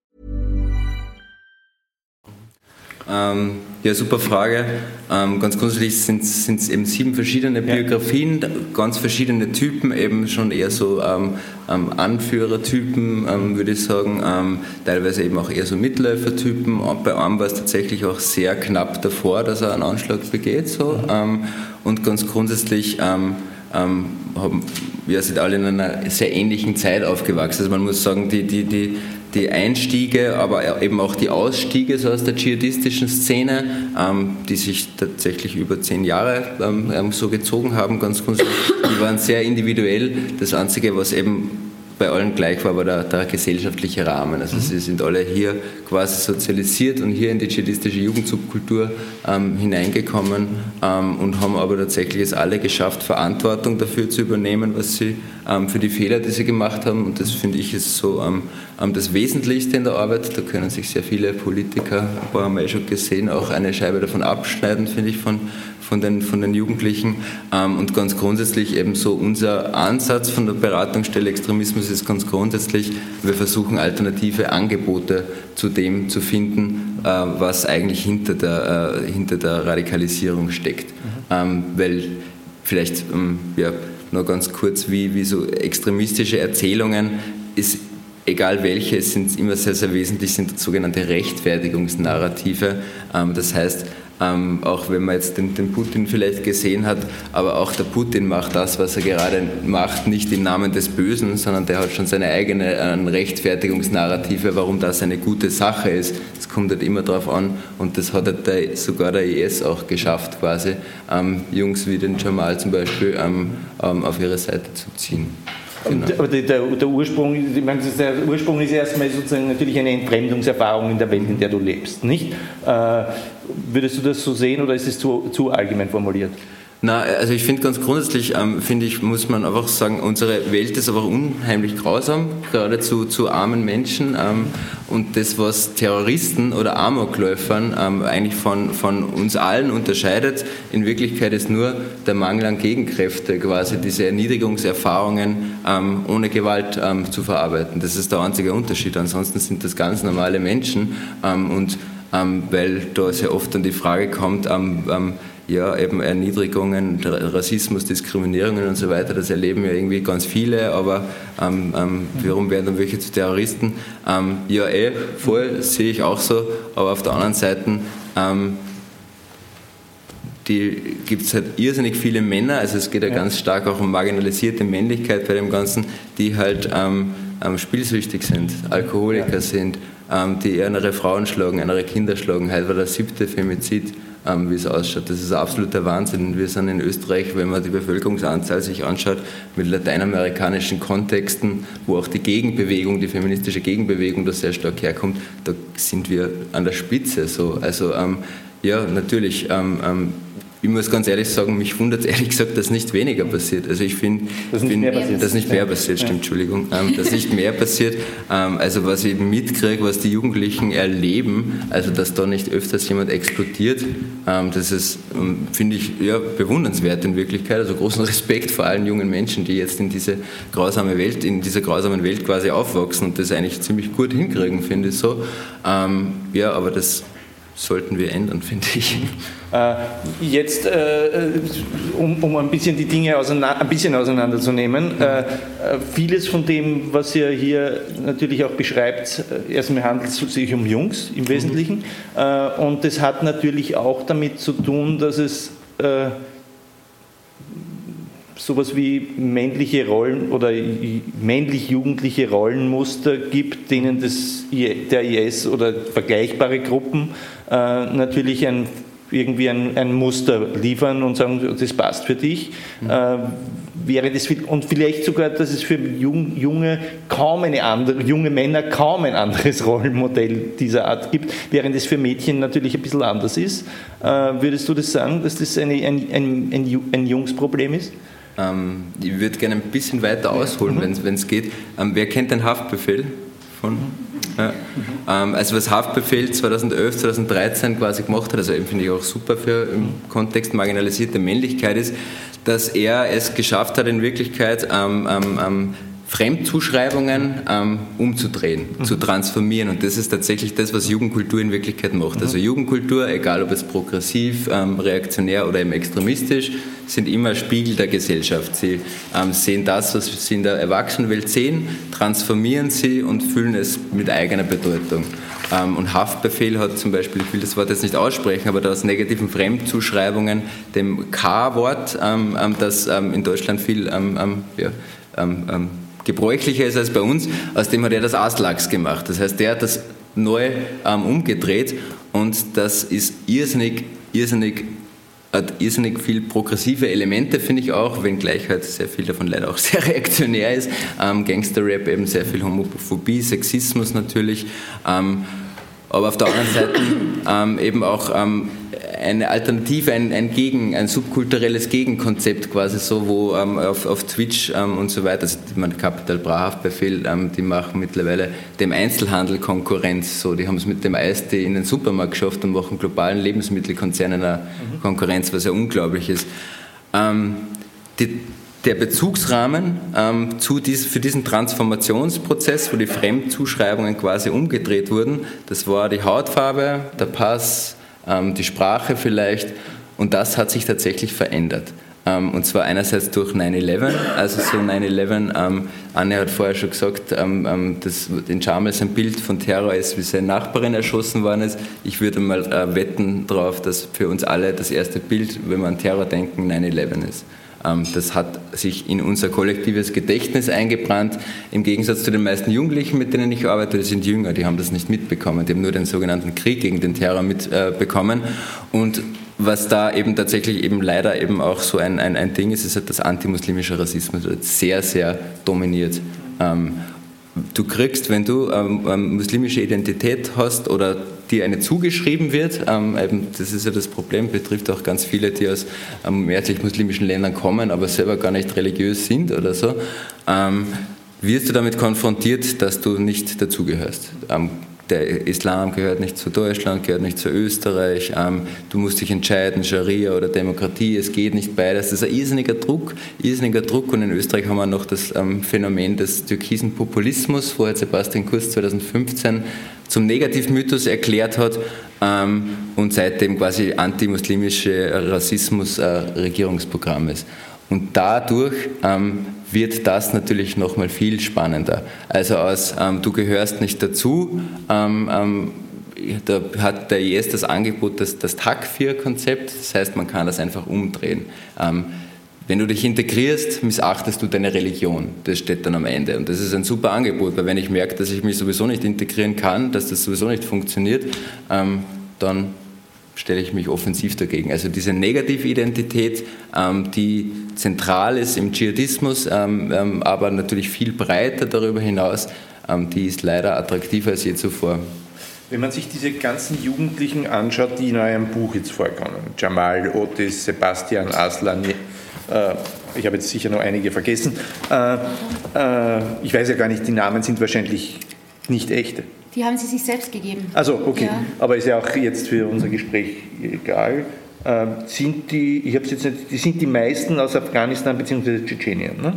Ähm, ja, super Frage. Ähm, ganz grundsätzlich sind es eben sieben verschiedene Biografien, ja. ganz verschiedene Typen, eben schon eher so ähm, ähm Anführertypen, ähm, würde ich sagen, ähm, teilweise eben auch eher so Mitläufertypen. Bei einem war es tatsächlich auch sehr knapp davor, dass er einen Anschlag begeht. So. Mhm. und ganz grundsätzlich haben, wir sind alle in einer sehr ähnlichen Zeit aufgewachsen. Also man muss sagen, die, die, die die Einstiege, aber eben auch die Ausstiege so aus der dschihadistischen Szene, ähm, die sich tatsächlich über zehn Jahre ähm, ähm so gezogen haben, ganz grundsätzlich, die waren sehr individuell. Das Einzige, was eben bei allen gleich war, war der, der gesellschaftliche Rahmen. Also mhm. sie sind alle hier quasi sozialisiert und hier in die dschihadistische Jugendsubkultur ähm, hineingekommen ähm, und haben aber tatsächlich es alle geschafft, Verantwortung dafür zu übernehmen, was sie ähm, für die Fehler, die sie gemacht haben. Und das finde ich ist so ähm, ähm, das Wesentlichste in der Arbeit. Da können sich sehr viele Politiker, ein paar haben wir eh schon gesehen, auch eine Scheibe davon abschneiden, finde ich, von, von den, von den Jugendlichen. Ähm, und ganz grundsätzlich eben so unser Ansatz von der Beratungsstelle Extremismus ist ganz grundsätzlich, wir versuchen alternative Angebote zu dem zu finden, äh, was eigentlich hinter der, äh, hinter der Radikalisierung steckt. Mhm. Ähm, weil vielleicht, ähm, ja, nur ganz kurz, wie, wie so extremistische Erzählungen ist egal welche, es sind immer sehr, sehr wesentlich, sind sogenannte Rechtfertigungsnarrative. Das heißt, ähm, auch wenn man jetzt den, den, Putin vielleicht gesehen hat, aber auch der Putin macht das, was er gerade macht, nicht im Namen des Bösen, sondern der hat schon seine eigene äh, Rechtfertigungsnarrative, warum das eine gute Sache ist. Es kommt halt immer darauf an und das hat halt der, sogar der IS auch geschafft, quasi ähm, Jungs wie den Jamal zum Beispiel ähm, ähm auf ihre Seite zu ziehen. Genau. Aber der, der, Ursprung, ich meine, der Ursprung ist erstmal sozusagen natürlich eine Entfremdungserfahrung in der Welt, in der du lebst, nicht? Äh, würdest du das so sehen oder ist es zu, zu allgemein formuliert? Na, also ich finde ganz grundsätzlich, ähm, finde ich, muss man einfach sagen, unsere Welt ist aber unheimlich grausam, gerade zu, armen Menschen. Ähm, und das, was Terroristen oder Amokläufern ähm, eigentlich von, von uns allen unterscheidet, in Wirklichkeit ist nur der Mangel an Gegenkräfte, quasi diese Erniedrigungserfahrungen ähm, ohne Gewalt ähm, zu verarbeiten. Das ist der einzige Unterschied. Ansonsten sind das ganz normale Menschen ähm, und weil da sehr oft dann die Frage kommt, ja, eben Erniedrigungen, Rassismus, Diskriminierungen und so weiter, das erleben ja irgendwie ganz viele, aber ähm, ähm, warum werden dann welche zu Terroristen? Ähm, ja, eh, voll, sehe ich auch so, aber auf der anderen Seite ähm, gibt es halt irrsinnig viele Männer, also es geht ja, ja, ganz stark auch um marginalisierte Männlichkeit bei dem Ganzen, die halt ähm, ähm, spielsüchtig sind, Alkoholiker ja. sind, die andere Frauen schlagen, andere Kinder schlagen. Heute war der siebte Femizid ähm, wie es ausschaut. Das ist absoluter Wahnsinn. Wir sind in Österreich, wenn man die Bevölkerungsanzahl sich anschaut, mit lateinamerikanischen Kontexten, wo auch die Gegenbewegung, die feministische Gegenbewegung da sehr stark herkommt, da sind wir an der Spitze. So. Also ähm, ja, natürlich. Ich muss ganz ehrlich sagen, mich wundert ehrlich gesagt, dass nicht weniger passiert. Also ich finde, dass nicht mehr passiert, dass nicht mehr passiert stimmt, Entschuldigung, ähm, dass nicht mehr passiert. Ähm, also was ich mitkriege, was die Jugendlichen erleben, also dass da nicht öfters jemand explodiert, ähm, das ist, ähm, finde ich, ja, bewundernswert in Wirklichkeit. Also großen Respekt vor allen jungen Menschen, die jetzt in diese grausame Welt, in dieser grausamen Welt quasi aufwachsen und das eigentlich ziemlich gut hinkriegen, finde ich so. Ähm, ja, aber das sollten wir ändern, finde ich. Äh, jetzt, äh, um, um, ein bisschen die Dinge auseinander, ein bisschen auseinanderzunehmen, äh, vieles von dem, was ihr hier natürlich auch beschreibt, erstmal handelt es sich um Jungs im Wesentlichen. Mhm. und das hat natürlich auch damit zu tun, dass es sowas wie männliche Rollen oder männlich-jugendliche Rollenmuster gibt, denen das, der IS oder vergleichbare Gruppen äh, natürlich ein, irgendwie ein, ein, Muster liefern und sagen, das passt für dich. Mhm. Äh, wäre das und vielleicht sogar, dass es für jung, junge kaum eine andere, junge Männer kaum ein anderes Rollenmodell dieser Art gibt, während es für Mädchen natürlich ein bisschen anders ist. Äh, würdest du das sagen, dass das eine, ein, ein, ein, ein Jungsproblem ist? Ähm, ich würde gerne ein bisschen weiter ausholen, mhm. wenn es geht. Ähm, wer kennt den Haftbefehl? Von? Ja. Ähm, also was Haftbefehl 2011, 2013 quasi gemacht hat, also eben finde ich auch super für im Kontext marginalisierte Männlichkeit ist, dass er es geschafft hat, in Wirklichkeit ähm, ähm, ähm Fremdzuschreibungen ähm, umzudrehen, mhm. zu transformieren. Und das ist tatsächlich das, was Jugendkultur in Wirklichkeit macht. Mhm. Also Jugendkultur, egal ob es progressiv, ähm, reaktionär oder eben extremistisch, sind immer Spiegel der Gesellschaft. Sie ähm, sehen das, was sie in der Erwachsenenwelt sehen, transformieren sie und fühlen es mit eigener Bedeutung. Ähm, und Haftbefehl hat zum Beispiel, ich will das Wort jetzt nicht aussprechen, aber aus negativen Fremdzuschreibungen dem K-Wort, ähm, ähm, das in Deutschland viel ja, gebräuchlicher ist als bei uns, aus dem hat er das Aslachs gemacht. Das heißt, der hat das neu ähm, umgedreht und das ist irrsinnig, irrsinnig hat irrsinnig viel progressive Elemente, finde ich auch, wenngleich halt sehr viel davon leider auch sehr reaktionär ist. Ähm, Gangster-Rap eben sehr viel Homophobie, Sexismus natürlich. Ähm, aber auf der anderen Seite ähm, eben auch ähm, eine Alternative, ein, ein, Gegen, ein subkulturelles Gegenkonzept quasi so, wo ähm, auf, auf Twitch ähm, und so weiter, also man Capital Bra Haftbefehl, ähm, die machen mittlerweile dem Einzelhandel Konkurrenz, so, die haben es mit dem Eistee in den Supermarkt geschafft und machen globalen Lebensmittelkonzernen eine mhm. Konkurrenz, was ja unglaublich ist. Ähm, die, der Bezugsrahmen ähm, zu dies, für diesen Transformationsprozess, wo die Fremdzuschreibungen quasi umgedreht wurden, das war die Hautfarbe, der Pass, die Sprache vielleicht. Und das hat sich tatsächlich verändert. Ähm, und zwar einerseits durch 9-11, also so 9-11, ähm, Anne hat vorher schon gesagt, ähm, ähm dass in Charmels ein Bild von Terror ist, wie seine Nachbarin erschossen worden ist. Ich würde mal äh, wetten darauf, dass für uns alle das erste Bild, wenn wir an Terror denken, 9-11 ist. Ähm, das hat sich in unser kollektives Gedächtnis eingebrannt. Im Gegensatz zu den meisten Jugendlichen, mit denen ich arbeite, die sind jünger, die haben das nicht mitbekommen. Die haben nur den sogenannten Krieg gegen den Terror mitbekommen. Und was da eben tatsächlich eben leider eben auch so ein, ein, ein Ding ist, ist halt, dass antimuslimischer Rassismus sehr, sehr dominiert. Ähm, du kriegst, wenn du ähm, muslimische Identität hast oder dir eine zugeschrieben wird, ähm, das ist ja das Problem, betrifft auch ganz viele, die aus ähm, mehrheitlich muslimischen Ländern kommen, aber selber gar nicht religiös sind oder so, ähm, wirst du damit konfrontiert, dass du nicht dazugehörst. Der Islam gehört nicht zu Deutschland, gehört nicht zu Österreich, ähm, du musst dich entscheiden, Scharia oder Demokratie, es geht nicht beides. Das ist ein irrsinniger Druck, irrsinniger Druck und in Österreich haben wir noch das ähm, Phänomen des türkisen Populismus, wo Sebastian Kurz 2015 zum Negativmythos erklärt hat ähm, und seitdem quasi antimuslimische Rassismus äh, ist. Und dadurch ähm, wird das natürlich nochmal viel spannender. Also aus ähm, du gehörst nicht dazu, ähm, ähm da hat der IS das Angebot, das, das TAC-4-Konzept, das heißt, man kann das einfach umdrehen. Ähm, wenn du dich integrierst, missachtest du deine Religion. Das steht dann am Ende. Und das ist ein super Angebot, weil wenn ich merke, dass ich mich sowieso nicht integrieren kann, dass das sowieso nicht funktioniert, ähm, dann stelle ich mich offensiv dagegen. Also diese Negatividentität, ähm, die zentral ist im Dschihadismus, ähm, ähm, aber natürlich viel breiter darüber hinaus, ähm, die ist leider attraktiver als je zuvor. Wenn man sich diese ganzen Jugendlichen anschaut, die in eurem Buch jetzt vorkommen, Jamal, Otis, Sebastian, Aslan, äh, ich habe jetzt sicher noch einige vergessen, äh, äh, ich weiß ja gar nicht, die Namen sind wahrscheinlich nicht echte. Die haben sie sich selbst gegeben. Also okay, ja. aber ist ja auch jetzt für unser Gespräch egal. Ähm, sind die, ich habe jetzt nicht, die sind die meisten aus Afghanistan bzw. Tschetschenien, ne?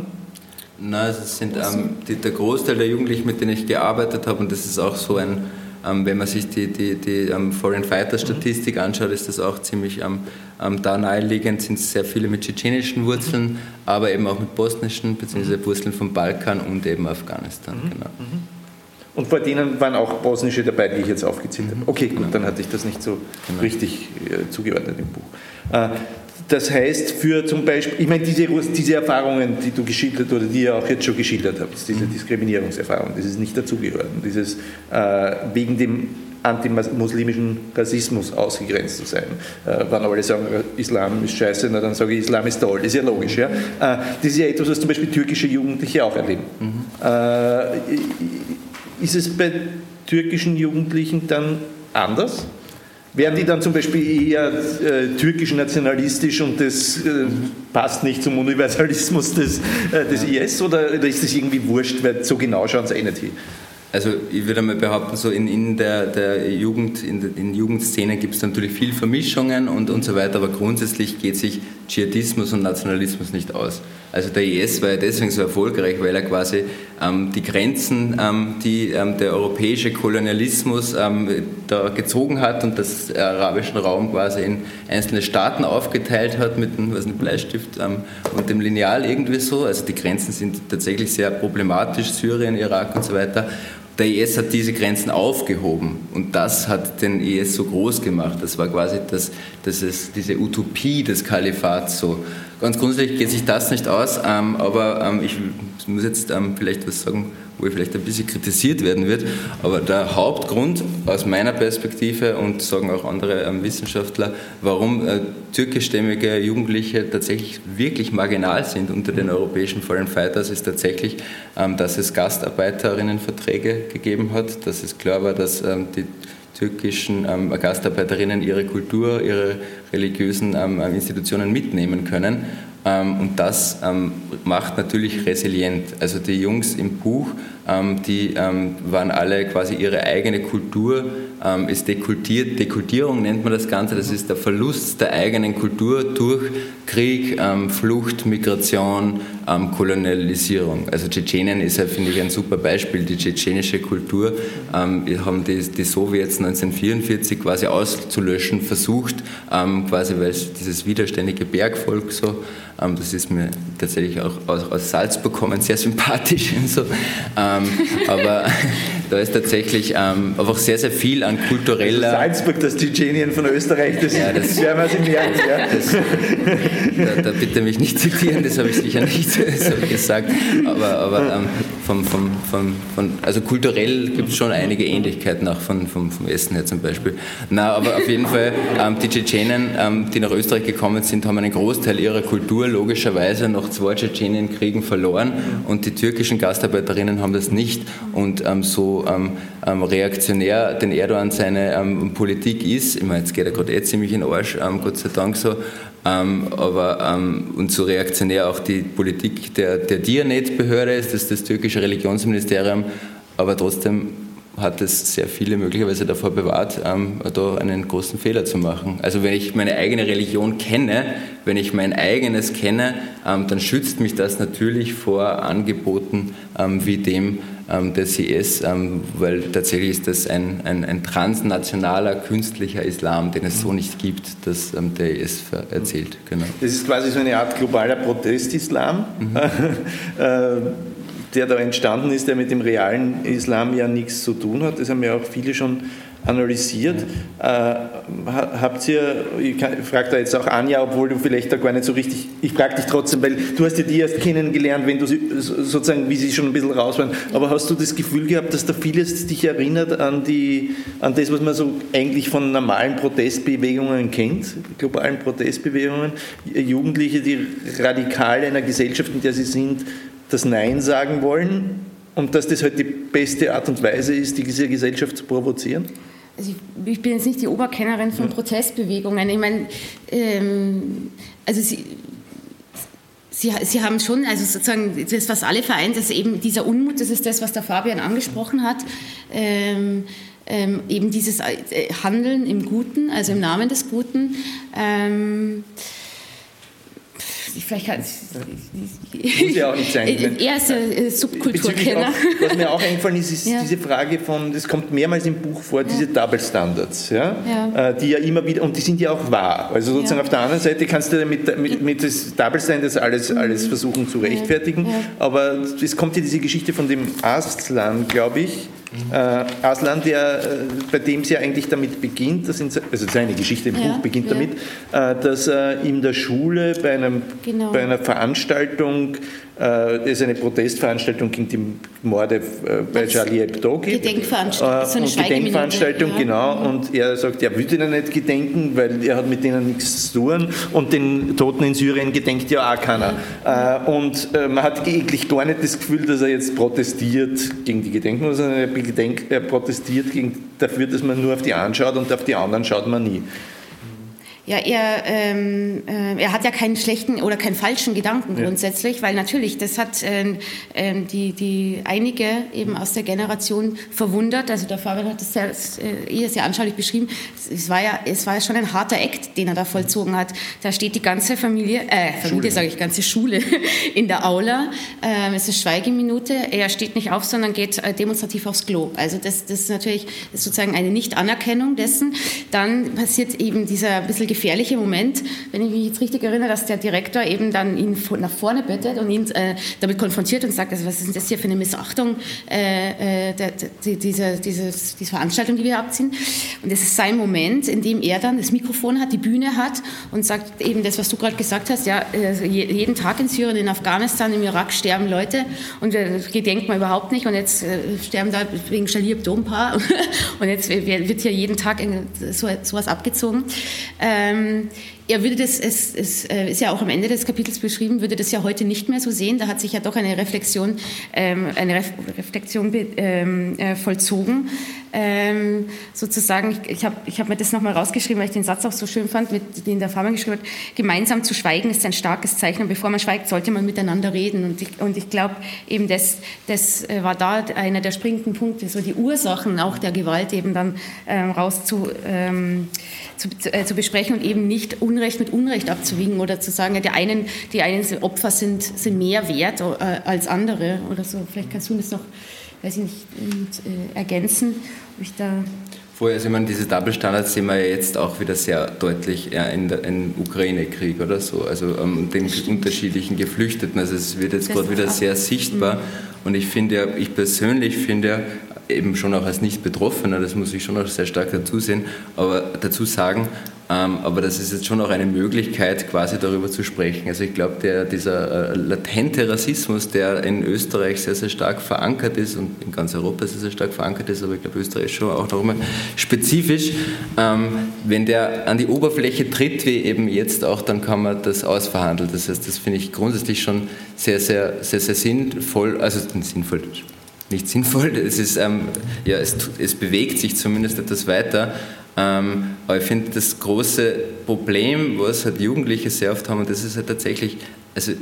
Nein, es sind ähm, die, der Großteil der Jugendlichen, mit denen ich gearbeitet habe, und das ist auch so ein, ähm, wenn man sich die, die, die ähm, Foreign Fighter Statistik anschaut, ist das auch ziemlich um, ähm, da naheliegend, sind es sehr viele mit tschetschenischen Wurzeln, aber eben auch mit bosnischen bzw. Wurzeln vom Balkan und eben Afghanistan. Mhm. Genau. Mhm. Und vor denen waren auch bosnische dabei, die ich jetzt aufgezählt habe. Okay, gut, dann hatte ich das nicht so genau. richtig äh, zugeordnet im Buch. Äh, das heißt, für zum Beispiel, ich meine, diese, diese Erfahrungen, die du geschildert oder die ihr auch jetzt schon geschildert habt, diese mhm. Diskriminierungserfahrung, das ist nicht dazugehört. Dieses äh, wegen dem antimuslimischen Rassismus ausgegrenzt zu sein. Äh, wenn alle sagen, Islam ist scheiße, na, dann sage ich, Islam ist toll. Das ist ja logisch. Ja? Äh, das ist ja etwas, was zum Beispiel türkische Jugendliche auch erleben. Mhm. Äh, ist es bei türkischen Jugendlichen dann anders? Werden die dann zum Beispiel eher äh, türkisch nationalistisch und das äh, passt nicht zum Universalismus des, äh, des IS oder, oder ist das irgendwie wurscht, weil so genau schauen sie eh nicht hin? Also ich würde mal behaupten, so in, in der, der Jugend, in der in Jugendszene gibt es natürlich viel Vermischungen und, und so weiter, aber grundsätzlich geht sich Dschihadismus und Nationalismus nicht aus. Also der IS war ja deswegen so erfolgreich, weil er quasi ähm, die Grenzen, ähm, die ähm, der europäische Kolonialismus ähm, da gezogen hat und das arabischen Raum quasi in einzelne Staaten aufgeteilt hat mit einem was, Bleistift ähm, und dem Lineal irgendwie so. Also die Grenzen sind tatsächlich sehr problematisch, Syrien, Irak und so weiter. Der IS hat diese Grenzen aufgehoben und das hat den IS so groß gemacht. Das war quasi das, das ist diese Utopie des Kalifats so. Ganz grundsätzlich geht sich das nicht aus, ähm, aber ähm, ich muss jetzt ähm, vielleicht was sagen, wo ich vielleicht ein bisschen kritisiert werden wird. Aber der Hauptgrund aus meiner Perspektive und sagen auch andere ähm, Wissenschaftler, warum äh, türkischstämmige Jugendliche tatsächlich wirklich marginal sind unter den europäischen Foreign Fighters, ist tatsächlich, ähm, dass es Gastarbeiterinnenverträge gegeben hat, dass es klar war, dass die türkischen ähm, Gastarbeiterinnen ihre Kultur, ihre religiösen ähm, Institutionen mitnehmen können. Ähm, und das ähm, macht natürlich resilient. Also die Jungs im Buch, die waren alle quasi ihre eigene Kultur ähm, ist dekultiert. Dekultierung nennt man das Ganze. Das ist der Verlust der eigenen Kultur durch Krieg, ähm, Flucht, Migration, ähm, Kolonialisierung. Also Tschetschenien ist ja, finde ich, ein super Beispiel. Die tschetschenische Kultur ähm, haben die, die Sowjets 1944 quasi auszulöschen versucht, ähm, quasi weil dieses widerständige Bergvolk so, ähm, das ist mir tatsächlich auch aus, Salzburg kommen sehr sympathisch. So. Aber da ist tatsächlich einfach sehr, sehr viel an kultureller. Salzburg, das Tschetschenien von Österreich, das, ja, das werden wir im März. Ja. Das, da, da, bitte mich nicht zitieren, das habe ich sicher nicht so gesagt. Aber, aber ähm, vom, vom, vom, von, also kulturell gibt es schon einige Ähnlichkeiten, auch von, vom, vom Essen her zum Beispiel. Na, aber auf jeden Fall, ähm, die Tschetschenen, ähm, die nach Österreich gekommen sind, haben einen Großteil ihrer Kultur logischerweise nach zwei Tschetschenienkriegen verloren und die türkischen Gastarbeiterinnen haben das nicht. Und ähm, so ähm, ähm, reaktionär den Erdogan seine ähm, Politik ist. Ich meine, jetzt geht er gerade eh ziemlich in den Arsch, Gott sei Dank so. Ähm, aber, ähm, und so reaktionär auch die Politik der, der Dianet-Behörde ist, das das türkische Religionsministerium. Aber trotzdem hat es sehr viele möglicherweise davor bewahrt, ähm, da einen großen Fehler zu machen. Also wenn ich meine eigene Religion kenne, wenn ich mein eigenes kenne, ähm, dann schützt mich das natürlich vor Angeboten ähm, wie dem ähm, des IS, ähm, weil tatsächlich ist das ein, ein, ein, transnationaler künstlicher Islam, den es so nicht gibt, dass ähm, der IS erzählt. Genau. Das ist quasi so eine Art globaler Protestislam. Mhm. äh, der da entstanden ist, der mit dem realen Islam ja nichts zu tun hat. Das haben ja auch viele schon analysiert. Äh, habt ihr, ich frage da jetzt auch Anja, obwohl du vielleicht da gar nicht so richtig, ich frage dich trotzdem, weil du hast ja die erst kennengelernt, wenn du sie, sozusagen, wie sie schon ein bisschen raus waren, aber hast du das Gefühl gehabt, dass da vieles dich erinnert an, die, an das, was man so eigentlich von normalen Protestbewegungen kennt, globalen Protestbewegungen, Jugendliche, die radikal einer Gesellschaft, in der sie sind, das Nein sagen wollen und dass das halt die beste Art und Weise ist, diese Gesellschaft zu provozieren? Also ich, ich bin jetzt nicht die Oberkennerin von ja. Protestbewegungen. Ich meine, ähm, also Sie, Sie, Sie, haben schon, also sozusagen, das, was alle vereint, ist eben dieser Unmut, das ist das, was der Fabian angesprochen hat. Ähm, ähm, eben dieses äh, Handeln im Guten, also im Namen des Guten. Ähm, vielleicht kann Muss ja auch nicht sein. Er ist ein Subkulturkenner. Was mir auch eingefallen ist, ist ja. diese Frage von, das kommt mehrmals im Buch vor, diese Double Standards, ja? ja? Äh, die ja immer wieder, und die sind ja auch wahr. Also sozusagen auf der anderen Seite kannst du mit, mit, mit das Double Standards alles, mhm. alles versuchen zu rechtfertigen, aber es kommt ja diese Geschichte von dem Aslan, glaube ich, äh, Aslan, der, äh, bei dem es ja eigentlich damit beginnt, das sind, also seine Geschichte im ja, Buch beginnt ja. damit, äh, dass er in der Schule bei, einem, genau. bei einer Veranstaltung äh, es eine Protestveranstaltung gegen die Morde äh, bei Charlie Hebdo gibt. Gedenkveranstaltung. Äh, so eine Gedenkveranstaltung, ja. genau. Mhm. Und er sagt, er würde ihnen nicht gedenken, weil er hat mit denen nichts zu tun. Und den Toten in Syrien gedenkt ja auch keiner. Und man hat eigentlich gar nicht das Gefühl, dass er jetzt protestiert gegen die Gedenken, sondern er, gedenkt, er protestiert gegen, dafür, dass man nur auf die anschaut und auf die anderen schaut man nie. Ja, er, ähm, äh, er hat ja keinen schlechten oder keinen falschen Gedanken grundsätzlich, ja. weil natürlich, das hat ähm, ähm, die, die einige eben aus der Generation verwundert. Also der Fabian hat das sehr, äh, sehr anschaulich beschrieben. Es war ja, es war schon ein harter Akt, den er da vollzogen hat. Da steht die ganze Familie, äh, Familie sage ich, ganze Schule in der Aula. Ähm, es ist Schweigeminute. Er steht nicht auf, sondern geht äh, demonstrativ aufs Klo. Also das, das ist natürlich das ist sozusagen eine Nicht-Anerkennung dessen. Dann passiert eben dieser ein bisschen gefährliche Moment, wenn ich mich jetzt richtig erinnere, dass der Direktor eben dann ihn nach vorne bittet und ihn äh, damit konfrontiert und sagt, also was ist das hier für eine Missachtung äh, äh der, der, dieser, dieses, diese Veranstaltung, die wir abziehen. Und das ist sein Moment, in dem er dann das Mikrofon hat, die Bühne hat und sagt eben das, was du gerade gesagt hast, ja, äh, jeden Tag in Syrien, in Afghanistan, im Irak sterben Leute und wir gedenken man überhaupt nicht und jetzt äh, sterben da wegen ein paar und jetzt wird hier jeden Tag so, sowas abgezogen. Ähm, er würde das, es, es äh, ist ja auch am Ende des Kapitels beschrieben, würde das ja heute nicht mehr so sehen. Da hat sich ja doch eine Reflexion, ähm, eine Ref Reflexion ähm, äh, vollzogen. Ähm, sozusagen, ich, ich habe ich hab mir das nochmal rausgeschrieben, weil ich den Satz auch so schön fand, mit, den der Farmer geschrieben hat, gemeinsam zu schweigen ist ein starkes Zeichen und bevor man schweigt, sollte man miteinander reden. Und ich, und ich glaube, eben das, das äh, war da einer der springenden Punkte, so die Ursachen auch der Gewalt eben dann ähm, raus zu, ähm, zu, äh, zu besprechen und eben nicht Unrecht mit Unrecht abzuwiegen oder zu sagen, ja, die einen, die einen Opfer sind, sind mehr wert äh, als andere oder so. Vielleicht kannst du das noch, weiß ich nicht, äh, ergänzen, ob ich da Vorher, also ich meine, diese Double-Standards sehen wir ja jetzt auch wieder sehr deutlich ja, in der, im Ukraine-Krieg oder so, also ähm, den unterschiedlichen Geflüchteten. Also es wird jetzt gerade wieder sehr sichtbar. Mhm. Und ich finde ja, ich persönlich finde ja, eben schon auch als Nicht-Betroffener, das muss ich schon auch sehr stark dazu sehen, aber dazu sagen, ähm, aber das ist jetzt schon auch eine Möglichkeit, quasi darüber zu sprechen. Also ich glaube, dieser äh, latente Rassismus, der in Österreich sehr, sehr stark verankert ist und in ganz Europa sehr, sehr stark verankert ist, aber ich glaube, Österreich ist schon auch noch immer spezifisch, ähm, wenn der an die Oberfläche tritt, wie eben jetzt auch, dann kann man das ausverhandeln. Das heißt, das finde ich grundsätzlich schon sehr, sehr, sehr, sehr sinnvoll, also sinnvoll, nicht sinnvoll, es, ist, ähm, ja, es, es bewegt sich zumindest etwas weiter, ähm, aber ich finde, das große Problem, was halt Jugendliche sehr oft haben, und das ist halt tatsächlich, also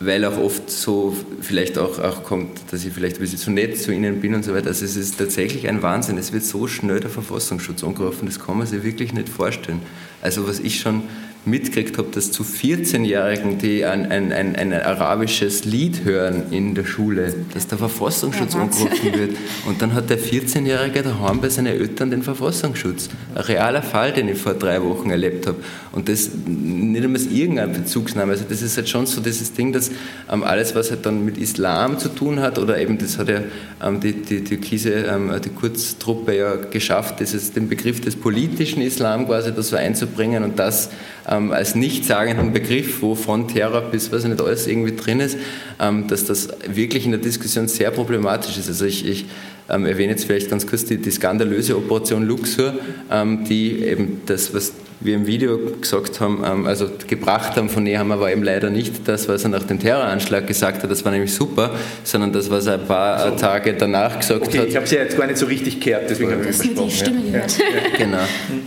weil auch oft so vielleicht auch, auch kommt, dass ich vielleicht ein bisschen zu nett zu ihnen bin und so weiter. Also es ist tatsächlich ein Wahnsinn. Es wird so schnell der Verfassungsschutz angerufen, das kann man sich wirklich nicht vorstellen. Also was ich schon mitgekriegt habe, dass zu 14-Jährigen, die ein, ein, ein, ein, arabisches Lied hören in der Schule, dass der Verfassungsschutz ja, angerufen wird. Und dann hat der 14-Jährige daheim bei seinen Eltern den Verfassungsschutz. Ein realer Fall, den ich vor drei Wochen erlebt habe. Und das nicht einmal irgendein Bezugsnahme. Also das ist halt schon so dieses Ding, dass ähm, alles, was halt dann mit Islam zu tun hat, oder eben das hat ja ähm, die, die, die Kise, ähm, die Kurztruppe ja geschafft, dieses, den Begriff des politischen Islam quasi da so einzubringen und das ähm, als nichtssagenden Begriff, wo von Terror bis was nicht alles irgendwie drin ist, ähm, dass das wirklich in der Diskussion sehr problematisch ist. Also ich, ich ähm, erwähne jetzt vielleicht ganz kurz die, die skandalöse Operation Luxor, ähm, die eben das, was wir im Video gesagt haben, ähm, also gebracht haben von Nehammer, war eben leider nicht das, was er nach dem Terroranschlag gesagt hat, das war nämlich super, sondern das, was er ein paar so. Tage danach gesagt okay, hat. Ich habe sie ja jetzt gar nicht so richtig gehört, deswegen habe ich die Stimme ja. gehört. Ja. genau.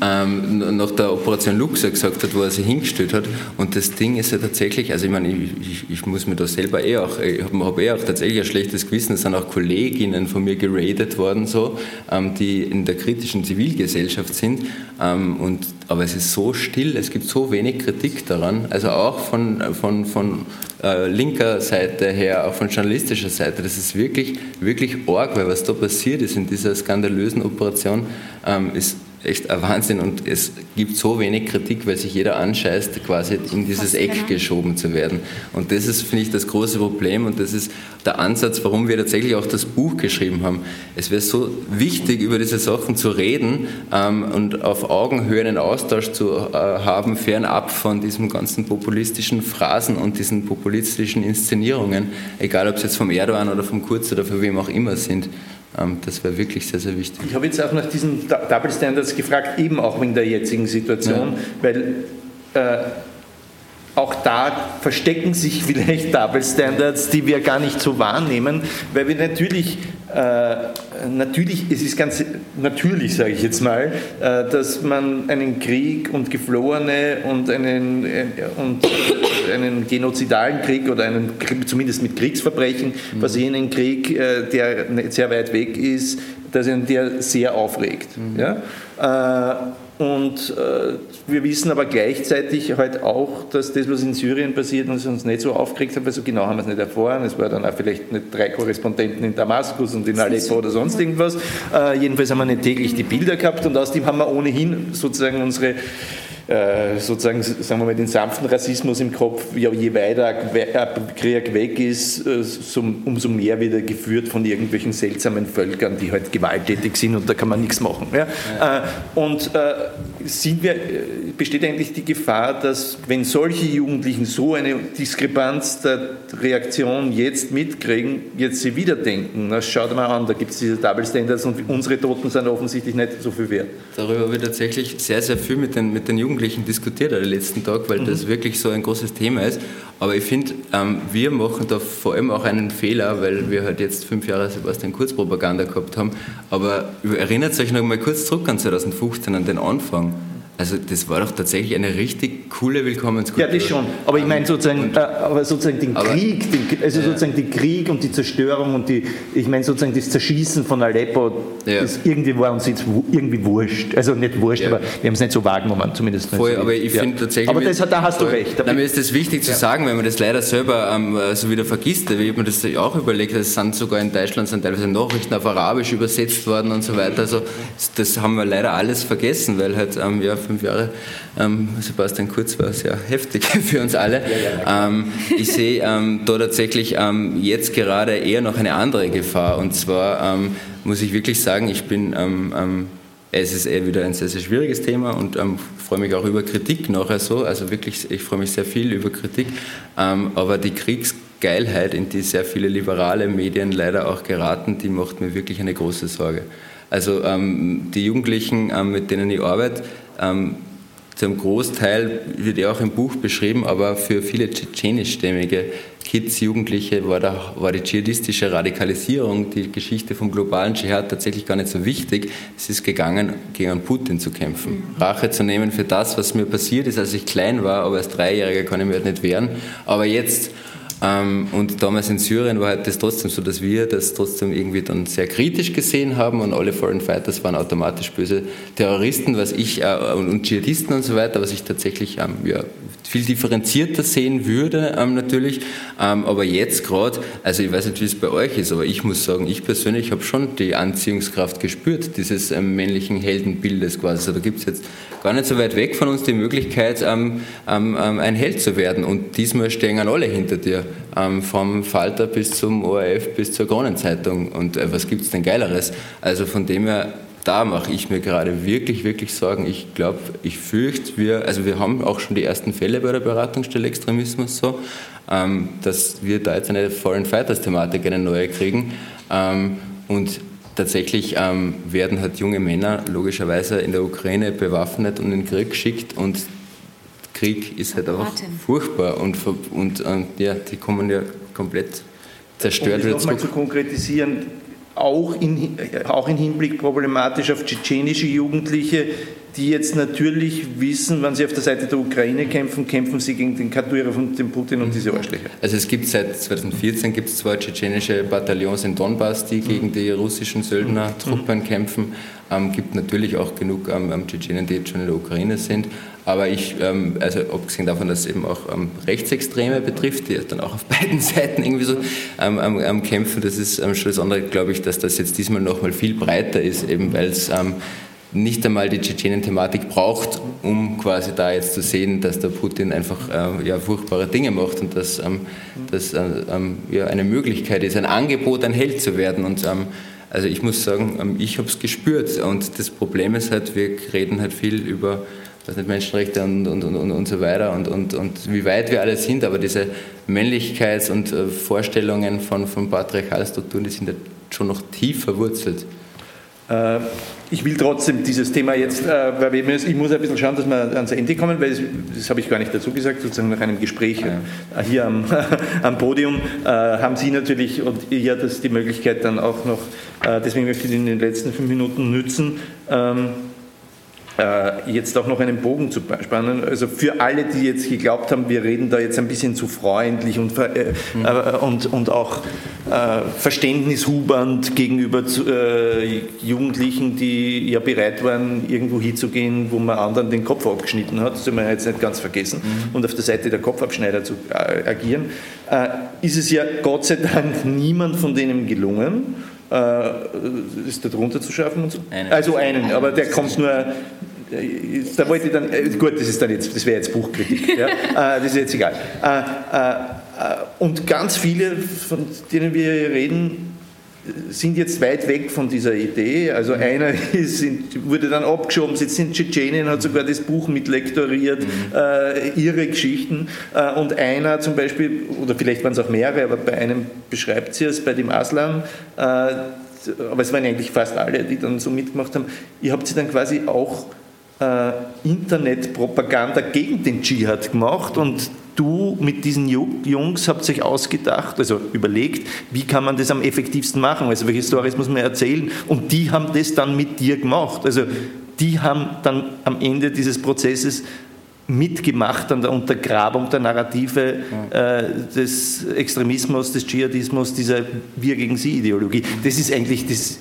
Ähm, nach der Operation Luxor gesagt hat, wo er sie hingestellt hat. Und das Ding ist ja tatsächlich, also ich meine, ich, ich, ich muss mir da selber eh auch, ich habe hab eh auch tatsächlich ein schlechtes Gewissen, es sind auch Kolleginnen von mir geradet worden, so, ähm, die in der kritischen Zivilgesellschaft sind. Ähm, und, aber es ist so still, es gibt so wenig Kritik daran, also auch von, von, von äh, linker Seite her, auch von journalistischer Seite. Das ist wirklich, wirklich arg, weil was da passiert ist in dieser skandalösen Operation, ähm, ist echt ein Wahnsinn und es gibt so wenig Kritik, weil sich jeder anscheißt, quasi in dieses Eck geschoben zu werden. Und das ist, finde ich, das große Problem und das ist der Ansatz, warum wir tatsächlich auch das Buch geschrieben haben. Es wäre so wichtig, über diese Sachen zu reden ähm, und auf Augenhöhe einen Austausch zu äh, haben, fernab von diesen ganzen populistischen Phrasen und diesen populistischen Inszenierungen, egal ob es jetzt vom Erdogan oder vom Kurz oder von wem auch immer sind. Ähm, das wäre wirklich sehr, sehr wichtig. Ich habe jetzt auch nach diesen Double Standards gefragt, eben auch in der jetzigen Situation, ja. weil äh, auch da verstecken sich vielleicht Double Standards, die wir gar nicht so wahrnehmen, weil wir natürlich, äh, natürlich, es ist ganz natürlich, sage ich jetzt mal, äh, dass man einen Krieg und Geflohene und einen, äh, und einen genozidalen Krieg oder einen zumindest mit Kriegsverbrechen mhm. versehenen Krieg, äh, der sehr weit weg ist, dass ihn der sehr aufregt. Mhm. Ja? Und äh, wir wissen aber gleichzeitig halt auch, dass das, was in Syrien passiert, uns, uns nicht so aufgeregt hat, weil so genau haben wir es nicht erfahren. Es war dann auch vielleicht nicht drei Korrespondenten in Damaskus und in Aleppo oder sonst irgendwas. Äh, jedenfalls haben wir nicht täglich die Bilder gehabt und außerdem haben wir ohnehin sozusagen unsere äh, sozusagen, sagen wir mal, den sanften Rassismus im Kopf, ja, je weiter Krieg weg ist, äh, umso mehr wird er geführt von irgendwelchen seltsamen Völkern, die halt gewalttätig sind und da kann man nichts machen. Ja? Ja. Äh, und sind wir, besteht eigentlich die Gefahr, dass wenn solche Jugendlichen so eine Diskrepanz der Reaktion jetzt mitkriegen, jetzt sie wieder denken, na schaut mal an, da gibt es diese Double Standards und unsere Toten sind offensichtlich nicht so viel wert. Darüber ich tatsächlich sehr, sehr viel mit den, mit den Jugendlichen Jugendlichen diskutiert den letzten Tag, weil mhm. das wirklich so ein großes Thema ist. Aber ich finde, ähm, wir machen da vor allem auch einen Fehler, weil wir halt jetzt fünf Jahre Sebastian Kurz Propaganda gehabt haben. Aber erinnert euch noch mal kurz zurück an 2015, an den Anfang. Also das war doch tatsächlich eine richtig coole Willkommenskultur. Ja, das schon. Aber ich meine sozusagen, äh, aber sozusagen den Krieg, den, also ja. sozusagen den Krieg und die Zerstörung und die, ich meine sozusagen das Zerschießen von Aleppo, ja. das irgendwie war uns jetzt irgendwie wurscht. Also nicht wurscht, ja. aber wir haben es nicht so wahrgenommen, zumindest. Voll, aber ich finde tatsächlich... Aber das, da hast voll, du recht. Da mir ist das wichtig zu sagen, wenn man das leider selber ähm, so wieder vergisst, wie ich mir das auch überlegt, es sind sogar in Deutschland sind teilweise Nachrichten auf Arabisch übersetzt worden und so weiter. Also das haben wir leider alles vergessen, weil halt ähm, ja, fünf Jahre. Ähm, Sebastian Kurz war sehr heftig für uns alle. Ähm, ich sehe ähm, da tatsächlich ähm, jetzt gerade eher noch eine andere Gefahr. Und zwar ähm, muss ich wirklich sagen, ich bin es ist eher wieder ein sehr, sehr schwieriges Thema und ähm, freue mich auch über Kritik nachher so. Also wirklich, ich freue mich sehr viel über Kritik. Ähm, aber die Kriegsgeilheit, in die sehr viele liberale Medien leider auch geraten, die macht mir wirklich eine große Sorge. Also ähm, die Jugendlichen, mit denen ich arbeite, ähm, zum Großteil wird ja auch im Buch beschrieben, aber für viele tschetschenischstämmige Kids, Jugendliche war, da, war die dschihadistische Radikalisierung, die Geschichte vom globalen Dschihad tatsächlich gar nicht so wichtig. Es ist gegangen, gegen Putin zu kämpfen, mhm. Rache zu nehmen für das, was mir passiert ist, als ich klein war, aber als Dreijähriger kann ich mir halt nicht wehren. Aber jetzt ähm, und damals in Syrien war halt das trotzdem so, dass wir das trotzdem irgendwie dann sehr kritisch gesehen haben und alle Foreign Fighters waren automatisch böse Terroristen, was ich äh, und Dschihadisten und so weiter, was ich tatsächlich ähm, ja, viel differenzierter sehen würde ähm, natürlich. Ähm, aber jetzt gerade, also ich weiß nicht, wie es bei euch ist, aber ich muss sagen, ich persönlich habe schon die Anziehungskraft gespürt, dieses ähm, männlichen Heldenbildes quasi. Also da gibt es jetzt gar nicht so weit weg von uns die Möglichkeit, ähm, ähm, ähm, ein Held zu werden. Und diesmal stehen alle hinter dir, vom Falter bis zum ORF bis zur Kronenzeitung. Und äh, was gibt es denn Geileres? Also von dem her, da mache ich mir gerade wirklich, wirklich Sorgen. Ich glaube, ich fürchte, wir, also wir haben auch schon die ersten Fälle bei der Beratungsstelle Extremismus so, ähm, dass wir da jetzt eine Foreign Fighters Thematik, eine neue kriegen. Ähm, und tatsächlich ähm, werden halt junge Männer logischerweise in der Ukraine bewaffnet und in den Krieg geschickt und Krieg ist halt auch furchtbar und, und, und ja, die kommen ja komplett zerstört um wieder zurück. zu konkretisieren, auch, in, auch im Hinblick problematisch auf tschetschenische Jugendliche, die jetzt natürlich wissen, wenn sie auf der Seite der Ukraine kämpfen, kämpfen sie gegen den Kadyrov und den Putin und diese Arschlöcher. Also es gibt seit 2014 gibt es zwei tschetschenische Bataillons in Donbass, die gegen die russischen Söldnertruppen kämpfen. Ähm, gibt natürlich auch genug ähm, Tschetschenen, die jetzt schon in der Ukraine sind. Aber ich, ähm, also abgesehen davon, dass es eben auch ähm, Rechtsextreme betrifft, die dann auch auf beiden Seiten irgendwie so ähm, ähm, kämpfen, das ist schon das andere, glaube ich, dass das jetzt diesmal noch mal viel breiter ist, eben weil es nicht einmal die Tschetschenen-Thematik braucht, um quasi da jetzt zu sehen, dass der Putin einfach äh, ja, furchtbare Dinge macht und dass ähm, das äh, ähm, ja, eine Möglichkeit ist, ein Angebot, ein Held zu werden. Und ähm, also ich muss sagen, ähm, ich habe es gespürt und das Problem ist halt, wir reden halt viel über nicht, Menschenrechte und, und, und, und so weiter und, und, und wie weit wir alle sind, aber diese Männlichkeits- und äh, Vorstellungen von, von Patriarchalstrukturen, die sind halt schon noch tief verwurzelt. Äh, ich will trotzdem dieses Thema jetzt, äh, weil ich muss ein bisschen schauen, dass wir ans Ende kommen, weil das habe ich gar nicht dazu gesagt, sozusagen nach einem Gespräch ja. hier am, am Podium haben Sie natürlich und ihr das die Möglichkeit dann auch noch, deswegen möchte ich in den letzten fünf Minuten nützen, ähm, äh, jetzt auch noch einen Bogen zu spannen. Also für alle, die jetzt geglaubt haben, wir reden da jetzt ein bisschen zu freundlich und, äh, mhm. äh, und, und auch äh, verständnishubernd gegenüber zu, äh, Jugendlichen, die ja bereit waren, irgendwo hinzugehen, wo man anderen den Kopf abgeschnitten hat, das soll man jetzt nicht ganz vergessen, mhm. und auf der Seite der Kopfabschneider zu äh, agieren, ist es ja Gott sei Dank niemand von denen gelungen äh, ist da drunter zu schaffen und so? Einen. Also einen, aber der kommt nur. Äh, da wollte ich dann, äh, gut, das ist dann jetzt, das wäre jetzt Buchkritik, ja? das ist jetzt egal. Und ganz viele, von denen wir reden, sind jetzt weit weg von dieser Idee. Also mhm. einer ist, wurde dann abgeschoben, sitzt in Tschetschenien, hat sogar das Buch mitlektoriert, mhm. äh, ihre Geschichten. Äh, und einer zum Beispiel, oder vielleicht waren es auch mehrere, aber bei einem beschreibt sie es, bei dem Aslan, äh, aber es waren eigentlich fast alle, die dann so mitgemacht haben, ihr habt sie dann quasi auch äh, Internetpropaganda gegen den Dschihad gemacht und du mit diesen Jungs habt sich ausgedacht, also überlegt, wie kann man das am effektivsten machen, also welche Stories muss man erzählen und die haben das dann mit dir gemacht. Also die haben dann am Ende dieses Prozesses mitgemacht an der Untergrabung der Narrative äh, des Extremismus, des Dschihadismus, dieser Wir gegen Sie Ideologie. Das ist eigentlich das,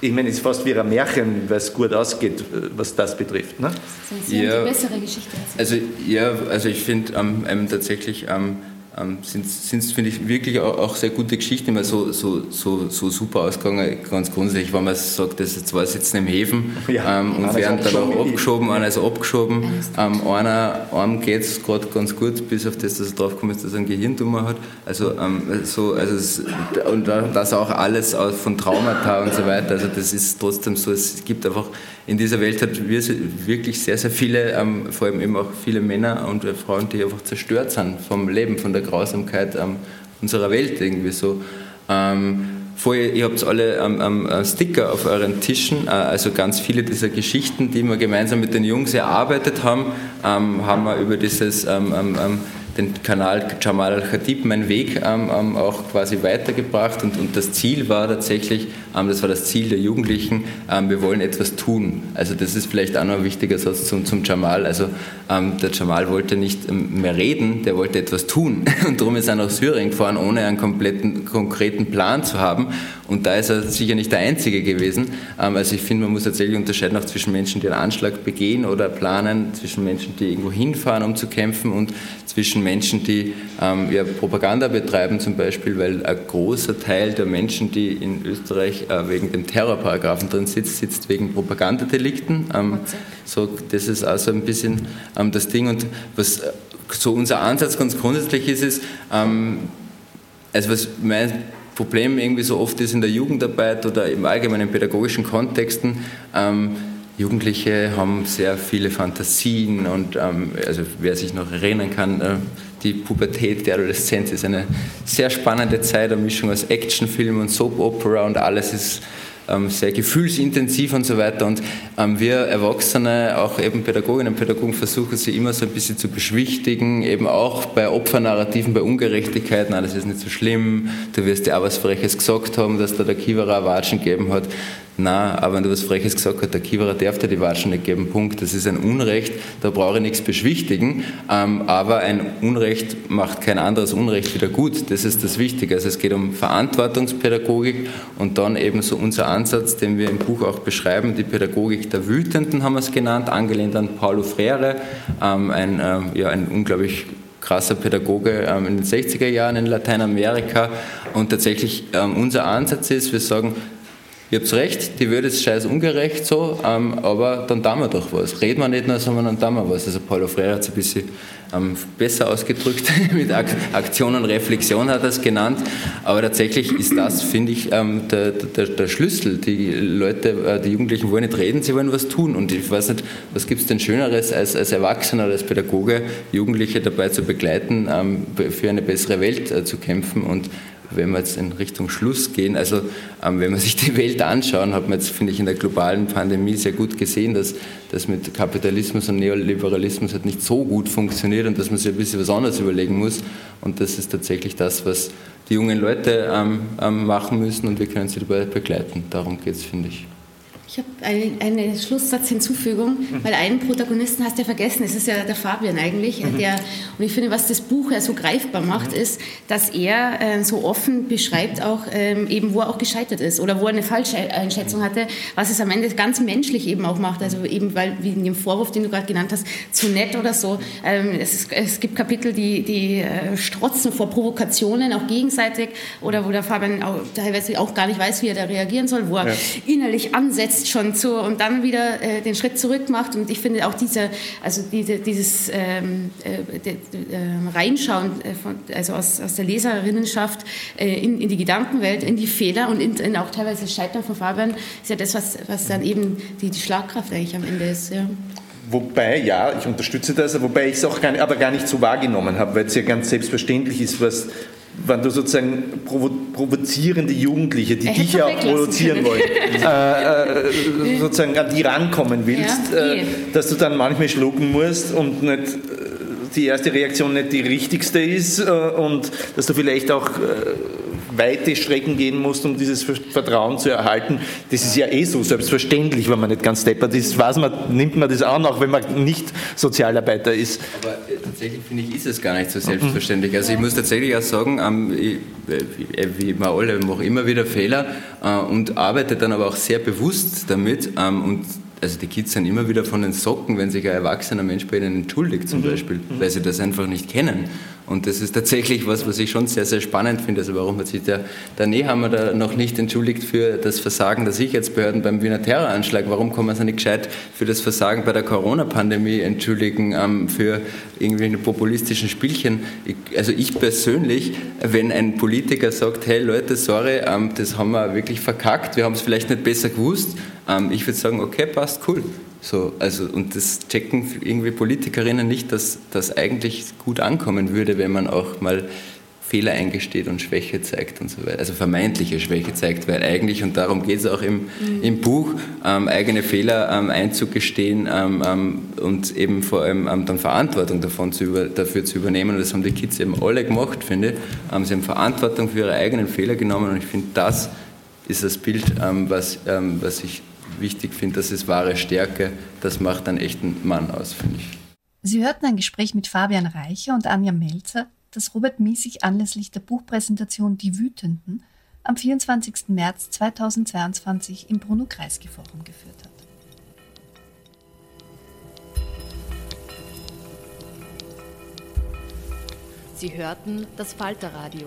ich meine, es ist fast wie ein Märchen, weil es gut ausgeht, was das betrifft. Ne? Das ist eine ja, bessere Geschichte. Also, ja, also ich finde ähm, ähm, tatsächlich, ähm, ähm, sind es, finde ich, wirklich auch, auch, sehr gute Geschichten, immer so, so, so, so super ausgegangen, ganz grundsätzlich, wenn man sagt, dass zwei sitzen im Häfen ja, ähm, und werden dann auch abgeschoben, einer ist abgeschoben, ähm, einer, einem geht es gerade ganz gut, bis auf das, dass er drauf kommt, dass er einen Gehirntumor hat. Also, ähm, so, also es, und das auch alles von Traumata und so weiter, also das ist trotzdem so, es gibt einfach in dieser Welt hat wir wirklich sehr, sehr viele, ähm, vor allem eben auch viele Männer und Frauen, die einfach zerstört sind vom Leben, von der Grausamkeit ähm, unserer Welt irgendwie so. Ähm, Vorher, ihr habt alle ähm, Sticker auf euren Tischen, äh, also ganz viele dieser Geschichten, die wir gemeinsam mit den Jungs erarbeitet haben, ähm, haben wir über dieses ähm, ähm den Kanal Jamal al-Khatib, mein Weg, ähm, ähm, auch quasi weitergebracht. Und, und, das Ziel war tatsächlich, ähm, das war das Ziel der Jugendlichen, ähm, wir wollen etwas tun. Also das ist vielleicht auch noch ein wichtiger Satz zum, zum Jamal. Also der Jamal wollte nicht mehr reden, der wollte etwas tun. Und darum ist er nach Syrien gefahren, ohne einen kompletten, konkreten Plan zu haben. Und da ist er sicher nicht der Einzige gewesen. also ich finde, man muss tatsächlich unterscheiden auch zwischen Menschen, die einen Anschlag begehen oder planen, zwischen Menschen, die irgendwo hinfahren, um zu kämpfen und zwischen Menschen, die ähm, ja, Propaganda betreiben zum Beispiel, weil ein großer Teil der Menschen, die in Österreich äh, wegen dem Terrorparagraphen drin sitzt, sitzt wegen Propagandadelikten. Ähm, so, das ist also ein bisschen ähm, das Ding. Und was äh, so unser Ansatz ganz grundsätzlich ist, ist, ähm, also was mein Problem irgendwie so oft ist in der Jugendarbeit oder im allgemeinen pädagogischen Kontexten, ähm, Jugendliche haben sehr viele Fantasien und ähm, also wer sich noch erinnern kann, äh, die Pubertät, die Adoleszenz ist eine sehr spannende Zeit, eine Mischung aus Actionfilm und Soap Opera und alles ist ähm, sehr gefühlsintensiv und so weiter. Und ähm, wir Erwachsene, auch eben Pädagoginnen und Pädagogen, versuchen sie immer so ein bisschen zu beschwichtigen, eben auch bei Opfernarrativen, bei Ungerechtigkeiten, ah, das ist nicht so schlimm, du wirst dir auch was Freches gesagt haben, dass da der Kiewerer Watschen gegeben hat. Na, aber wenn du was Freches gesagt hast, der Kiewerer darf dir die Watschen nicht geben, Punkt. Das ist ein Unrecht, da brauche ich nichts beschwichtigen, ähm, aber ein Unrecht macht kein anderes Unrecht wieder gut. Das ist das Wichtige. Also es geht um Verantwortungspädagogik und dann eben so unser Ansatz, den wir im Buch auch beschreiben, die Pädagogik der Wütenden haben wir es genannt, angelehnt an Paulo Freire, ähm, ein, ähm, ja, ein unglaublich krasser Pädagoge ähm, in den 60er Jahren in Lateinamerika. Und tatsächlich ähm, unser Ansatz ist, wir sagen, Ihr habt recht, die Welt ist scheiß ungerecht so, ähm, aber dann tun wir doch was. Reden wir nicht nur, sondern dann tun wir was. Also Paulo Freire hat es ein bisschen ähm, besser ausgedrückt, mit Ak Aktion und Reflexion hat er es genannt. Aber tatsächlich ist das, finde ich, ähm, der, der, der, Schlüssel. Die Leute, äh, die Jugendlichen wollen nicht reden, sie wollen was tun. Und ich weiß nicht, was gibt es denn Schöneres als, als Erwachsener als Pädagoge, Jugendliche dabei zu begleiten, ähm, für eine bessere Welt äh, zu kämpfen und wenn wir jetzt in Richtung Schluss gehen, also ähm, wenn man sich die Welt anschauen, hat man jetzt, finde ich, in der globalen Pandemie sehr gut gesehen, dass das mit Kapitalismus und Neoliberalismus halt nicht so gut funktioniert und dass man sich ein bisschen was anderes überlegen muss. Und das ist tatsächlich das, was die jungen Leute ähm, ähm, machen müssen und wir können sie dabei begleiten. Darum geht es, finde ich. Ich habe eine, eine Schlusssatzhinzufügung, mhm. weil einen Protagonisten hast du ja vergessen, es ist ja der Fabian eigentlich. Mhm. Der, und ich finde, was das Buch ja so greifbar macht, mhm. ist, dass er äh, so offen beschreibt, auch ähm, eben, wo er auch gescheitert ist oder wo er eine falsche Einschätzung hatte, was es am Ende ganz menschlich eben auch macht. Also eben, weil, wie in dem Vorwurf, den du gerade genannt hast, zu nett oder so. Ähm, es, ist, es, gibt Kapitel, die, die äh, strotzen vor Provokationen, auch gegenseitig, oder wo der Fabian auch, teilweise auch gar nicht weiß, wie er da reagieren soll, wo er ja. innerlich ansetzt, jetzt schon zu und dann wieder äh, den Schritt zurück macht. Und ich finde auch diese, also diese, dieses ähm, äh, de, de, äh, Reinschauen von, also aus, aus der Leserinnenschaft äh, in, in die Gedankenwelt, in die Fehler und in, in auch teilweise das Scheitern von Fabian ist ja das, was, was dann eben die, die Schlagkraft eigentlich am Ende ist. Ja. Wobei, ja, ich unterstütze das, wobei ich es auch gar, aber gar nicht so wahrgenommen habe, weil es ja ganz selbstverständlich ist, was, wenn du sozusagen provo provozierende Jugendliche, die dich ja auch provozieren wollen, äh, äh, sozusagen an die rankommen willst, ja, äh, dass du dann manchmal schlucken musst und nicht äh, die erste Reaktion nicht die richtigste ist äh, und dass du vielleicht auch äh, weite Strecken gehen musst, um dieses Vertrauen zu erhalten. Das ist ja eh so selbstverständlich, wenn man nicht ganz deppert ist. Was man, nimmt man das an, auch wenn man nicht Sozialarbeiter ist. Aber äh, tatsächlich finde ich, ist es gar nicht so selbstverständlich. Also ich muss tatsächlich auch sagen, ähm, ich, äh, wie wir alle, mache immer wieder Fehler äh, und arbeite dann aber auch sehr bewusst damit ähm, und also die Kids sind immer wieder von den Socken, wenn sich ein erwachsener Mensch bei ihnen entschuldigt zum mhm. Beispiel, weil sie das einfach nicht kennen. Und das ist tatsächlich was, was ich schon sehr, sehr spannend finde. Also warum hat sich der, der Nehammer da noch nicht entschuldigt für das Versagen der Sicherheitsbehörden beim Wiener Terroranschlag? Warum kann man sich nicht gescheit für das Versagen bei der Corona-Pandemie entschuldigen, ähm, für irgendwelche populistischen Spielchen? Ich, also ich persönlich, wenn ein Politiker sagt, hey Leute, sorry, ähm, das haben wir wirklich verkackt, wir haben es vielleicht nicht besser gewusst, ähm, ich würde sagen, okay, passt, cool. So, also, und das checken irgendwie Politikerinnen nicht, dass das eigentlich gut ankommen würde, wenn man auch mal Fehler eingesteht und Schwäche zeigt und so weiter. Also vermeintliche Schwäche zeigt, weil eigentlich, und darum geht es auch im, mhm. im Buch, ähm, eigene Fehler ähm, einzugestehen ähm, ähm und eben vor allem ähm, dann Verantwortung davon zu über, dafür zu übernehmen. Und das haben die Kids eben alle gemacht, finde ich. Ähm, sie haben Verantwortung für ihre eigenen Fehler genommen und ich finde, das ist das Bild, was, was ich wichtig finde, das ist wahre Stärke, das macht einen echten Mann aus, finde ich. Sie hörten ein Gespräch mit Fabian Reicher und Anja Melzer, das Robert Miesig anlässlich der Buchpräsentation Die Wütenden am 24. März 2022 im Bruno Kreisky Forum geführt hat. Sie hörten das Falterradio.